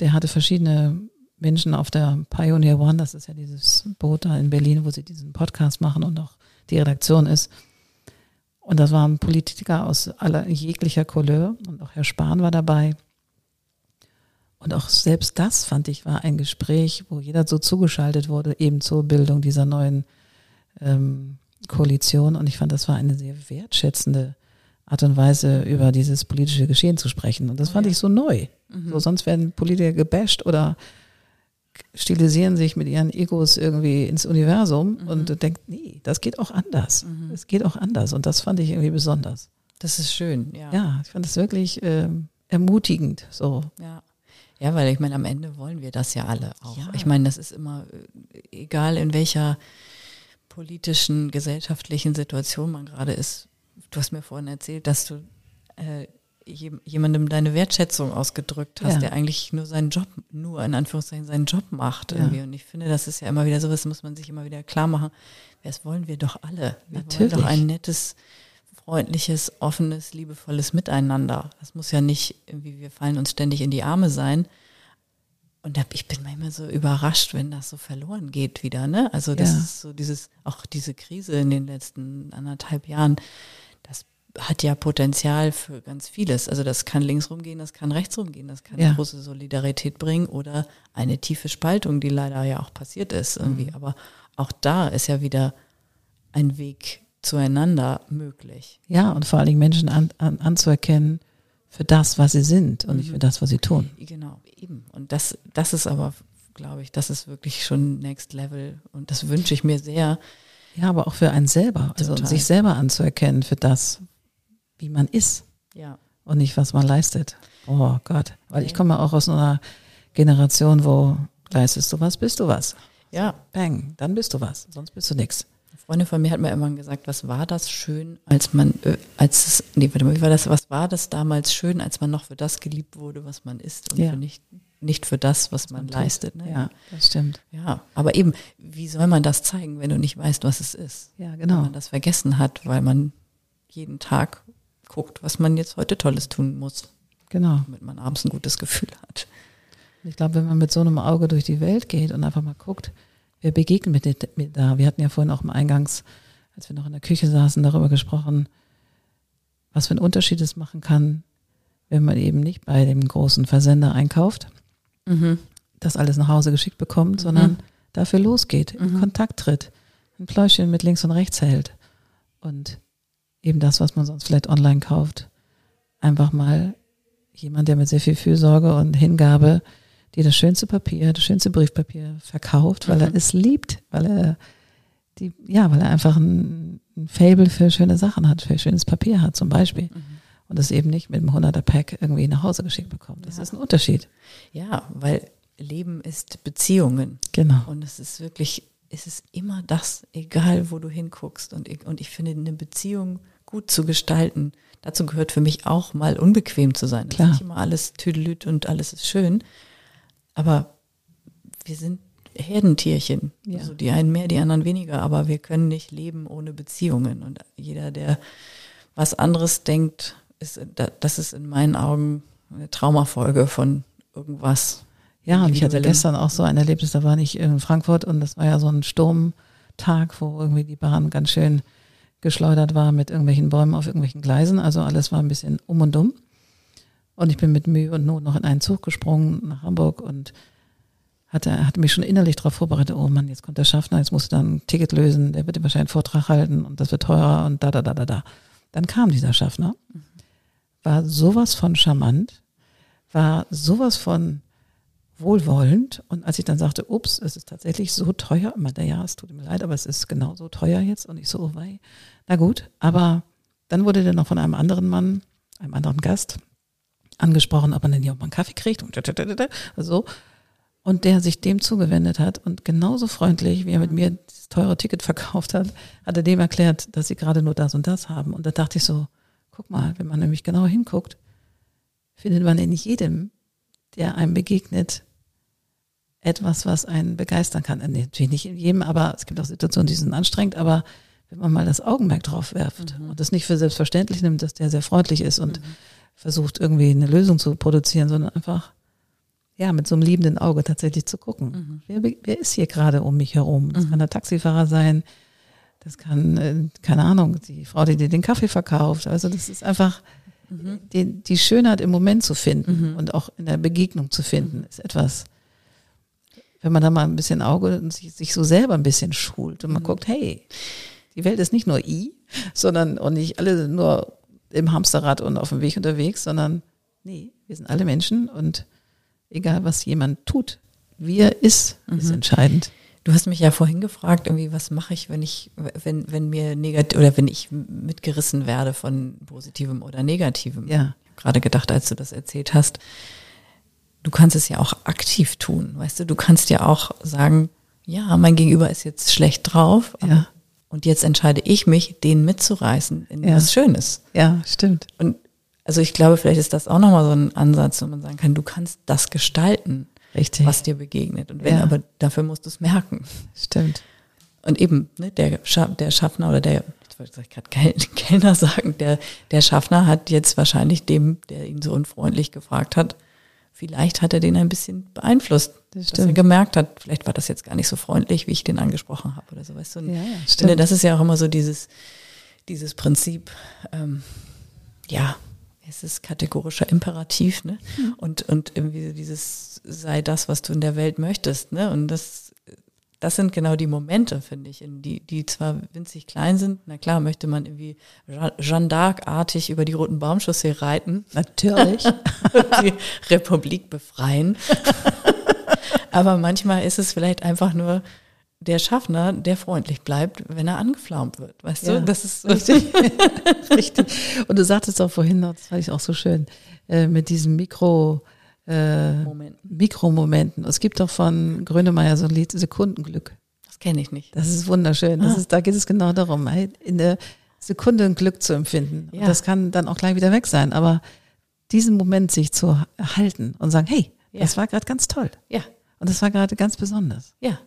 der hatte verschiedene Menschen auf der Pioneer One, das ist ja dieses Boot da in Berlin, wo sie diesen Podcast machen und auch die Redaktion ist. Und das waren Politiker aus aller jeglicher Couleur und auch Herr Spahn war dabei. Und auch selbst das fand ich war ein Gespräch, wo jeder so zugeschaltet wurde, eben zur Bildung dieser neuen ähm, Koalition. Und ich fand, das war eine sehr wertschätzende Art und Weise, über dieses politische Geschehen zu sprechen. Und das fand ja. ich so neu. Mhm. So, sonst werden Politiker gebasht oder stilisieren sich mit ihren Egos irgendwie ins Universum mhm. und denkt, nee, das geht auch anders. Mhm. Es geht auch anders. Und das fand ich irgendwie besonders. Das ist schön, ja. Ja, ich fand es wirklich äh, ermutigend. So. Ja. Ja, weil ich meine, am Ende wollen wir das ja alle auch. Ja. Ich meine, das ist immer, äh, egal in welcher politischen, gesellschaftlichen Situation man gerade ist. Du hast mir vorhin erzählt, dass du äh, jemandem deine Wertschätzung ausgedrückt hast, ja. der eigentlich nur seinen Job, nur in Anführungszeichen seinen Job macht irgendwie. Ja. Und ich finde, das ist ja immer wieder so, das muss man sich immer wieder klar machen. Das wollen wir doch alle. Wir Natürlich. wollen doch ein nettes, freundliches, offenes, liebevolles Miteinander. Das muss ja nicht irgendwie, wir fallen uns ständig in die Arme sein. Und ich bin manchmal so überrascht, wenn das so verloren geht wieder, ne? Also das ja. ist so dieses, auch diese Krise in den letzten anderthalb Jahren, hat ja Potenzial für ganz vieles. Also das kann links rumgehen, das kann rechts rumgehen, das kann ja. große Solidarität bringen oder eine tiefe Spaltung, die leider ja auch passiert ist irgendwie. Mhm. Aber auch da ist ja wieder ein Weg zueinander möglich. Ja, und vor allen Dingen Menschen an, an, anzuerkennen für das, was sie sind und mhm. nicht für das, was sie tun. Genau, eben. Und das, das ist aber, glaube ich, das ist wirklich schon Next Level. Und das wünsche ich mir sehr, Ja, aber auch für einen selber, also Total. sich selber anzuerkennen für das, wie man ist Ja. und nicht, was man leistet. Oh Gott, weil ich komme auch aus einer Generation, wo leistest du was, bist du was. Ja, Bang, dann bist du was, sonst bist du nix. Eine Freundin von mir hat mir immer gesagt, was war das schön, als man, äh, als es, nee, warte mal, wie war das, was war das damals schön, als man noch für das geliebt wurde, was man ist und Ja. für nicht, nicht für das, was man, leistet. Ne? Ja, das stimmt. ja, aber eben, wie soll man das zeigen, wenn du nicht weißt, was es ist? Ja, Wenn genau. man das vergessen hat, weil man jeden Tag guckt, was man jetzt heute Tolles tun muss, Genau. damit man abends ein gutes Gefühl hat. Ich glaube, wenn man mit so einem Auge durch die Welt geht und einfach mal guckt, wer begegnet mir, mir da. Wir hatten ja vorhin auch im Eingangs, als wir noch in der Küche saßen, darüber gesprochen, was für einen Unterschied es machen kann, wenn man eben nicht bei dem großen Versender einkauft, das alles nach Hause geschickt bekommt, sondern dafür losgeht, in Kontakt tritt, ein Pläuschchen mit links und rechts hält und eben das, was man sonst vielleicht online kauft, einfach mal jemand, der mit sehr viel Fürsorge und Hingabe dir das schönste Papier, das schönste Briefpapier verkauft, weil er es liebt, weil er die, ja, weil er einfach ein, ein Fable für schöne Sachen hat, für schönes Papier hat zum Beispiel. Und es eben nicht mit einem 100er Pack irgendwie nach Hause geschickt bekommt. Das Ja. ist ein Unterschied. Ja, weil Leben ist Beziehungen. Genau. Und es ist wirklich, es ist immer das, egal wo du hinguckst. Und ich, und ich finde, eine Beziehung gut zu gestalten, dazu gehört für mich auch mal unbequem zu sein. Klar. nicht immer alles tüdelüt und alles ist schön. Aber wir sind Herdentierchen. Ja. Also die einen mehr, die anderen weniger. Aber wir können nicht leben ohne Beziehungen. Und jeder, der was anderes denkt, ist, da- das ist in meinen Augen eine Traumafolge von irgendwas. Ja, und ich hatte gestern auch so ein Erlebnis, da war ich in Frankfurt und das war ja so ein Sturmtag, wo irgendwie die Bahn ganz schön geschleudert war mit irgendwelchen Bäumen auf irgendwelchen Gleisen. Also alles war ein bisschen um und um. Und ich bin mit Mühe und Not noch in einen Zug gesprungen nach Hamburg und hatte, hatte mich schon innerlich darauf vorbereitet, oh Mann, jetzt kommt der Schaffner, jetzt musst du dann ein Ticket lösen, der wird dir wahrscheinlich einen Vortrag halten und das wird teurer und da, da, da, da, da. Dann kam dieser Schaffner, war sowas von charmant, war sowas von wohlwollend. Und als ich dann sagte, ups, es ist tatsächlich so teuer, meinte er, ja, es tut mir leid, aber es ist genau so teuer jetzt und ich so, oh wei, na gut, aber dann wurde der noch von einem anderen Mann, einem anderen Gast angesprochen, ob man denn hier auch mal einen Kaffee kriegt und so. Und der sich dem zugewendet hat und genauso freundlich, wie er mit mir das teure Ticket verkauft hat, hat er dem erklärt, dass sie gerade nur das und das haben. Und da dachte ich so, guck mal, wenn man nämlich genau hinguckt, findet man in jedem der einem begegnet, etwas, was einen begeistern kann. Äh, Natürlich nicht in jedem, aber es gibt auch Situationen, die sind anstrengend, aber wenn man mal das Augenmerk drauf werft und das nicht für selbstverständlich nimmt, dass der sehr freundlich ist und versucht irgendwie eine Lösung zu produzieren, sondern einfach ja mit so einem liebenden Auge tatsächlich zu gucken. Wer, be- wer ist hier gerade um mich herum? Das kann der Taxifahrer sein, das kann, äh, keine Ahnung, die Frau, die dir den Kaffee verkauft. Also das ist einfach die, die Schönheit im Moment zu finden und auch in der Begegnung zu finden, ist etwas, wenn man da mal ein bisschen Auge und sich, sich so selber ein bisschen schult und man guckt, hey, die Welt ist nicht nur I, sondern und nicht alle nur im Hamsterrad und auf dem Weg unterwegs, sondern nee, wir sind alle Menschen und egal was jemand tut, wie er ist, ist entscheidend. Du hast mich ja vorhin gefragt, irgendwie, was mache ich, wenn ich, wenn, wenn mir negativ oder wenn ich mitgerissen werde von Positivem oder Negativem. Ja. Ich habe gerade gedacht, als du das erzählt hast, du kannst es ja auch aktiv tun, weißt du, du kannst ja auch sagen, ja, mein Gegenüber ist jetzt schlecht drauf, Ja. und jetzt entscheide ich mich, den mitzureißen in Ja. was Schönes. Ja, stimmt. Und also ich glaube, vielleicht ist das auch nochmal so ein Ansatz, wo man sagen kann, du kannst das gestalten, Richtig. was dir begegnet. Und wenn, Ja. aber dafür musst du es merken. Stimmt. Und eben, ne, der, Scha der Schaffner oder der, jetzt wollte ich gerade Kel Kellner sagen, der, der Schaffner hat jetzt wahrscheinlich dem, der ihn so unfreundlich gefragt hat, vielleicht hat er den ein bisschen beeinflusst. Das dass er gemerkt hat, vielleicht war das jetzt gar nicht so freundlich, wie ich den angesprochen habe oder so, weißt du. Und Ja, ja, stimmt. das ist ja auch immer so dieses, dieses Prinzip, ähm, ja, es ist kategorischer Imperativ, ne? Hm. Und, und irgendwie dieses sei das, was du in der Welt möchtest, ne? Und das, das sind genau die Momente, finde ich, in die, die zwar winzig klein sind. Na klar, möchte man irgendwie Jeanne d'Arc-artig über die roten Baumchaussee reiten, Natürlich. und die Republik befreien. Aber manchmal ist es vielleicht einfach nur der Schaffner, der freundlich bleibt, wenn er angeflaumt wird. Weißt Ja. du, das ist Richtig. Richtig. Und du sagtest auch vorhin das fand ich auch so schön, äh, mit diesem Mikro, äh, Moment. Mikromomenten. Es gibt doch von Grönemeyer so ein Lied, Sekundenglück. Das kenne ich nicht. Das ist wunderschön. Das Ah. ist, da geht es genau darum, halt in der Sekunde ein Glück zu empfinden. Und Ja. das kann dann auch gleich wieder weg sein. Aber diesen Moment sich zu erhalten und sagen, hey, Ja. das war gerade ganz toll. Ja, Und das war gerade ganz besonders. ja.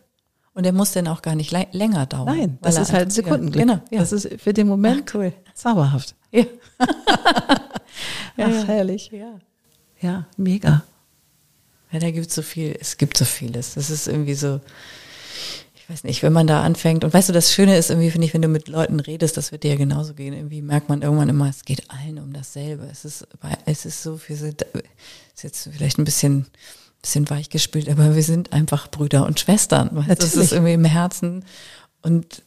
Und der muss dann auch gar nicht lä- länger dauern. Nein, das ist halt Sekundenglück. Ja, genau, ja. Das ist für den Moment Ach, cool. zauberhaft. Ja. Ach, herrlich. Ja. Ja, mega. Ja, da gibt es so viel, es gibt so vieles. Das ist irgendwie so, ich weiß nicht, wenn man da anfängt, und weißt du, das Schöne ist irgendwie, finde ich, wenn du mit Leuten redest, das wird dir ja genauso gehen, irgendwie merkt man irgendwann immer, es geht allen um dasselbe. Es ist, es ist so, wir sind, ist jetzt vielleicht ein bisschen, bisschen weich gespült, aber wir sind einfach Brüder und Schwestern. Weißt? Das ist irgendwie im Herzen und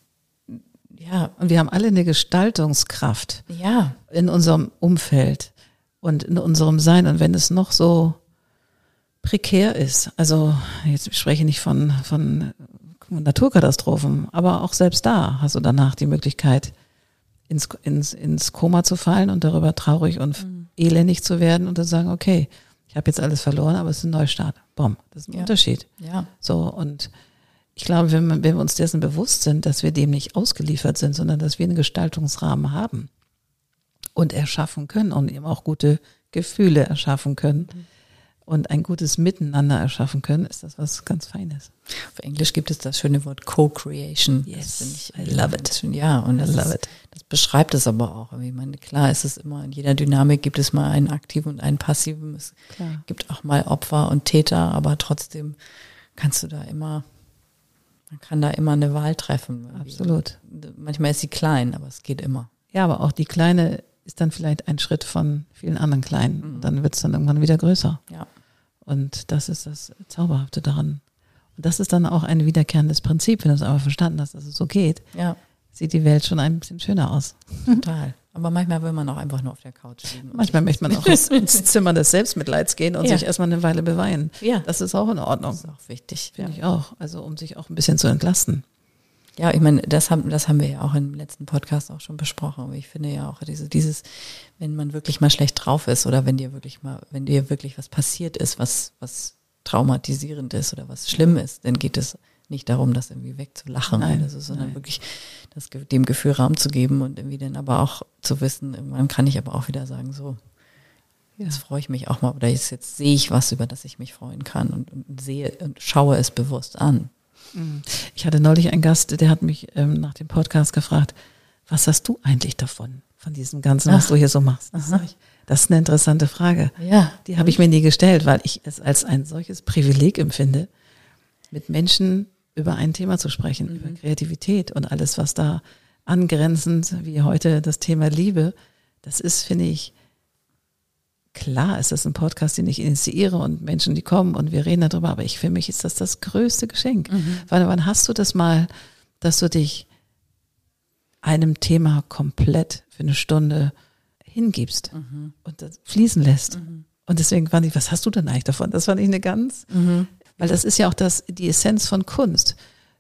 ja, Und wir haben alle eine Gestaltungskraft ja, in unserem Umfeld und in unserem Sein. Und wenn es noch so prekär ist, also jetzt spreche ich nicht von, von Naturkatastrophen, aber auch selbst da hast du danach die Möglichkeit, ins, ins, ins Koma zu fallen und darüber traurig und elendig zu werden und zu sagen, okay, ich habe jetzt alles verloren, aber es ist ein Neustart. Bom, das ist ein Ja. Unterschied. ja, So, und ich glaube, wenn, wenn wir uns dessen bewusst sind, dass wir dem nicht ausgeliefert sind, sondern dass wir einen Gestaltungsrahmen haben und erschaffen können und eben auch gute Gefühle erschaffen können und ein gutes Miteinander erschaffen können, ist das was ganz Feines. Auf Englisch gibt es das schöne Wort Co-Creation. Yes, Das ich, I love it. das finde- Ja, und I das, it. das beschreibt es aber auch. Ich meine, klar, es ist immer, in jeder Dynamik gibt es mal einen aktiven und einen passiven. Es Klar. gibt auch mal Opfer und Täter, aber trotzdem kannst du da immer, man kann da immer eine Wahl treffen. Absolut. Manchmal ist sie klein, aber es geht immer. Ja, aber auch die kleine ist dann vielleicht ein Schritt von vielen anderen kleinen. Und dann wird es dann irgendwann wieder größer. Ja. Und das ist das Zauberhafte daran. Und das ist dann auch ein wiederkehrendes Prinzip, wenn du es aber verstanden hast, dass es so geht. Ja, sieht die Welt schon ein bisschen schöner aus. total. Aber manchmal will man auch einfach nur auf der Couch liegen. Manchmal möchte man auch ins, Zimmer des Selbstmitleids gehen und Ja. sich erstmal eine Weile beweinen. Ja. Das ist auch in Ordnung. Das ist auch wichtig. Finde ich auch. Also um sich auch ein bisschen zu entlasten. Ja, ich meine, das haben, das haben wir ja auch im letzten Podcast auch schon besprochen. Aber ich finde ja auch diese, dieses, wenn man wirklich mal schlecht drauf ist oder wenn dir wirklich mal, wenn dir wirklich was passiert ist, was, was traumatisierend ist oder was schlimm ist, dann geht es nicht darum, das irgendwie wegzulachen Nein, oder so, sondern nein. wirklich das, dem Gefühl Raum zu geben und irgendwie dann aber auch zu wissen, irgendwann kann ich aber auch wieder sagen, so, Ja. jetzt freue ich mich auch mal oder jetzt, jetzt sehe ich was, über das ich mich freuen kann und, und sehe und schaue es bewusst an. Ich hatte neulich einen Gast, der hat mich ähm, nach dem Podcast gefragt, was hast du eigentlich davon, von diesem Ganzen, was Ach. du hier so machst? Das, ich, das ist eine interessante Frage. Ja. Die habe ich mir nie gestellt, weil ich es als ein solches Privileg empfinde, mit Menschen über ein Thema zu sprechen, über Kreativität und alles, was da angrenzend, wie heute das Thema Liebe, das ist, finde ich, klar, ist das ein Podcast, den ich initiiere und Menschen, die kommen und wir reden darüber, aber ich, für mich ist das das größte Geschenk. Weil wann hast du das mal, dass du dich einem Thema komplett für eine Stunde hingibst und das fließen lässt. Und deswegen fand ich, was hast du denn eigentlich davon? Das fand ich eine ganz, weil das ist ja auch das, die Essenz von Kunst.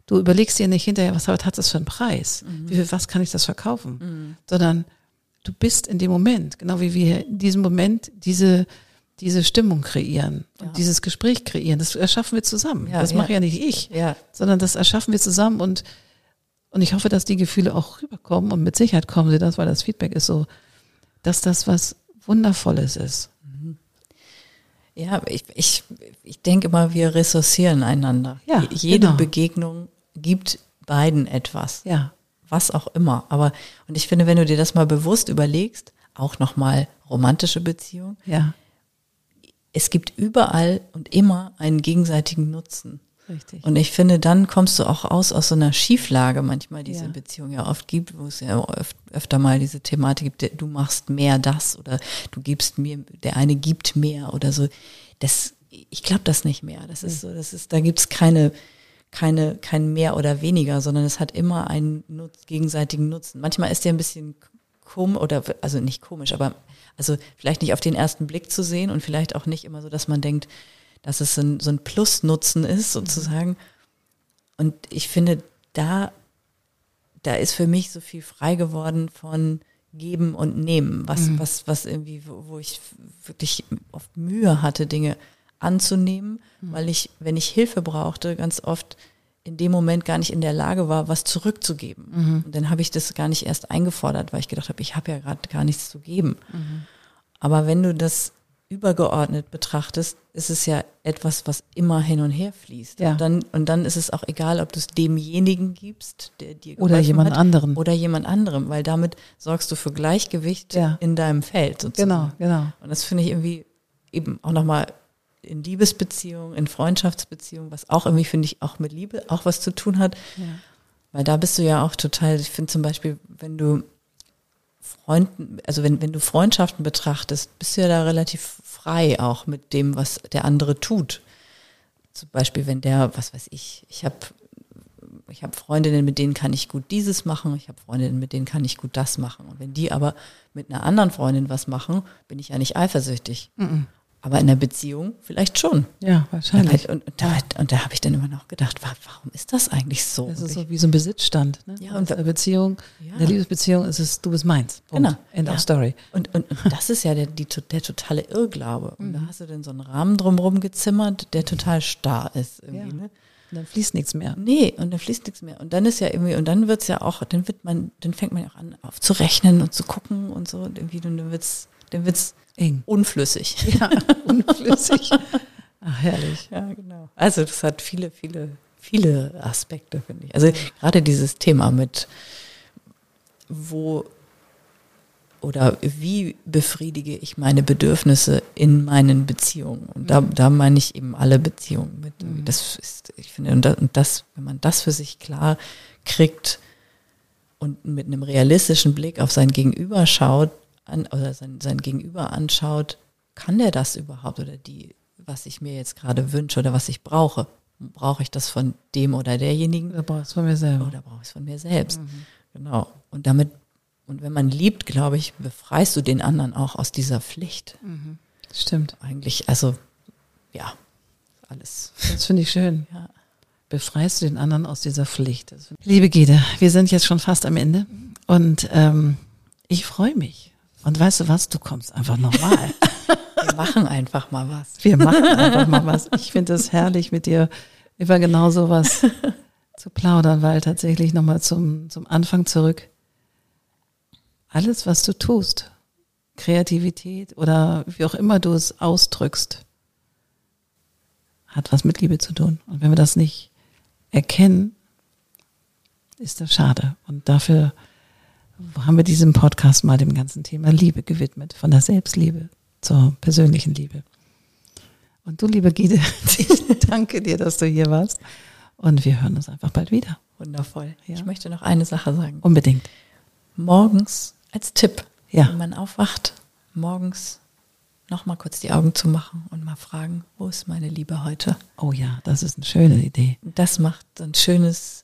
Du überlegst dir nicht hinterher, was hat das für einen Preis? Wie viel, was kann ich das verkaufen? Sondern du bist in dem Moment, genau wie wir in diesem Moment diese, diese Stimmung kreieren und Ja. dieses Gespräch kreieren. Das erschaffen wir zusammen. Ja, das ja. mache ja nicht ich, sondern das erschaffen wir zusammen und und ich hoffe, dass die Gefühle auch rüberkommen und mit Sicherheit kommen sie das, weil das Feedback ist so, dass das was Wundervolles ist. Ja, ich, ich, ich denke immer, wir ressourcieren einander. Ja, Jede genau. Begegnung gibt beiden etwas. Ja, Was auch immer. Aber, und ich finde, wenn du dir das mal bewusst überlegst, auch nochmal romantische Beziehung, ja, es gibt überall und immer einen gegenseitigen Nutzen. richtig. Und ich finde, dann kommst du auch aus aus so einer Schieflage manchmal, die es Ja. in Beziehungen ja oft gibt, wo es ja öf öfter mal diese Thematik gibt, du machst mehr das oder du gibst mir, der eine gibt mehr oder so. Das, ich glaube das nicht mehr. Das ist so, das ist, da gibt's keine, keine, kein mehr oder weniger, sondern es hat immer einen Nutz, gegenseitigen Nutzen. Manchmal ist der ein bisschen komisch oder also nicht komisch, aber also vielleicht nicht auf den ersten Blick zu sehen und vielleicht auch nicht immer so, dass man denkt, dass es so ein, so ein Plus-Nutzen ist, sozusagen. und ich finde, da, da ist für mich so viel frei geworden von geben und nehmen, was, Mhm. was, was irgendwie, wo, wo ich wirklich oft Mühe hatte, Dinge anzunehmen, Mhm. weil ich, wenn ich Hilfe brauchte, ganz oft in dem Moment gar nicht in der Lage war, was zurückzugeben. Mhm. Und dann habe ich das gar nicht erst eingefordert, weil ich gedacht habe, ich habe ja gerade gar nichts zu geben. Mhm. Aber wenn du das übergeordnet betrachtest, ist es ja etwas, was immer hin und her fließt. Ja. Und, dann, und dann ist es auch egal, ob du es demjenigen gibst, der dir Oder jemand hat, anderen. Oder jemand anderem, weil damit sorgst du für Gleichgewicht Ja. in deinem Feld. Sozusagen. Genau, genau. Und das finde ich irgendwie eben auch nochmal in Liebesbeziehungen, in Freundschaftsbeziehungen, was auch irgendwie, finde ich, auch mit Liebe auch was zu tun hat. Ja. Weil da bist du ja auch total, ich finde zum Beispiel, wenn du Freunden, also wenn, wenn du Freundschaften betrachtest, bist du ja da relativ frei auch mit dem, was der andere tut. Zum Beispiel, wenn der, was weiß ich, ich habe ich habe Freundinnen, mit denen kann ich gut dieses machen, ich habe Freundinnen, mit denen kann ich gut das machen. Und wenn die aber mit einer anderen Freundin was machen, bin ich ja nicht eifersüchtig. Aber in der Beziehung vielleicht schon. Ja, wahrscheinlich. Und, und da, und da habe ich dann immer noch gedacht, wa- warum ist das eigentlich so? Das ist so wie so ein Besitzstand. Ne? Ja, in und- der Beziehung, Ja. in der Liebesbeziehung ist es, du bist meins. Punkt. Genau. End Ja. of story. Und, und, und das ist ja der, die, der totale Irrglaube. Und Mhm. da hast du dann so einen Rahmen drumherum gezimmert, der total starr ist. Irgendwie, Ja. ne? Und dann fließt nichts mehr. Nee, und da fließt nichts mehr. Und dann ist ja irgendwie, und dann wird's ja auch, dann wird man, dann fängt man ja auch an aufzurechnen und zu gucken und so. Und irgendwie, und dann wird's, dann wird's Eng. unflüssig. Ja, unflüssig. Ach, herrlich. Ja, genau. Also das hat viele, viele, viele Aspekte, finde ich. Also gerade dieses Thema mit, wo oder wie befriedige ich meine Bedürfnisse in meinen Beziehungen? Und da, da meine ich eben alle Beziehungen mit. Das ist, ich finde, und das, und das, wenn man das für sich klar kriegt und mit einem realistischen Blick auf sein Gegenüber schaut, an, oder sein, sein Gegenüber anschaut, kann der das überhaupt oder die, was ich mir jetzt gerade wünsche oder was ich brauche? Brauche ich das von dem oder derjenigen? Da brauchst du von mir selber. Oder brauche ich es von mir selbst? Genau. Und damit, und wenn man liebt, glaube ich, befreist du den anderen auch aus dieser Pflicht. Stimmt. Eigentlich, also, ja, alles. Das finde ich schön. Ja. Befreist du den anderen aus dieser Pflicht. Liebe Gide, wir sind jetzt schon fast am Ende und ähm, ich freue mich. Und weißt du was, du kommst einfach nochmal. Wir machen einfach mal was. Wir machen einfach mal was. Ich finde es herrlich, mit dir über genau sowas zu plaudern, weil tatsächlich nochmal zum, zum Anfang zurück. Alles, was du tust, Kreativität oder wie auch immer du es ausdrückst, hat was mit Liebe zu tun. Und wenn wir das nicht erkennen, ist das schade. Und dafür haben wir diesem Podcast mal dem ganzen Thema Liebe gewidmet, von der Selbstliebe zur persönlichen Liebe. Und du, liebe Gide, ich danke dir, dass du hier warst. Und wir hören uns einfach bald wieder. Wundervoll. Ja. Ich möchte noch eine Sache sagen. Unbedingt. Morgens als Tipp, Ja. wenn man aufwacht, morgens noch mal kurz die Augen zu machen und mal fragen, wo ist meine Liebe heute? Oh ja, das ist eine schöne Idee. Das macht ein schönes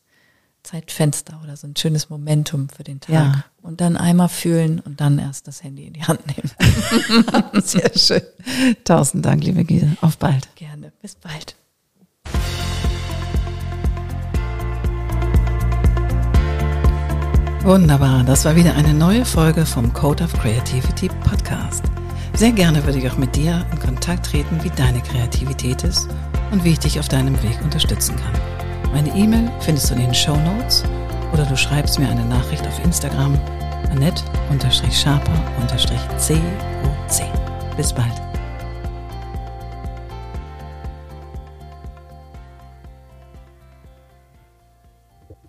Zeitfenster oder so ein schönes Momentum für den Tag. Ja. Und dann einmal fühlen und dann erst das Handy in die Hand nehmen. Sehr schön. Tausend Dank, liebe Gide. Auf bald. Gerne. Bis bald. Wunderbar, das war wieder eine neue Folge vom Code of Creativity Podcast. Sehr gerne würde ich auch mit dir in Kontakt treten, wie deine Kreativität ist und wie ich dich auf deinem Weg unterstützen kann. Meine E-Mail findest du in den Show Notes oder du schreibst mir eine Nachricht auf Instagram annette-sharper-coc. Bis bald.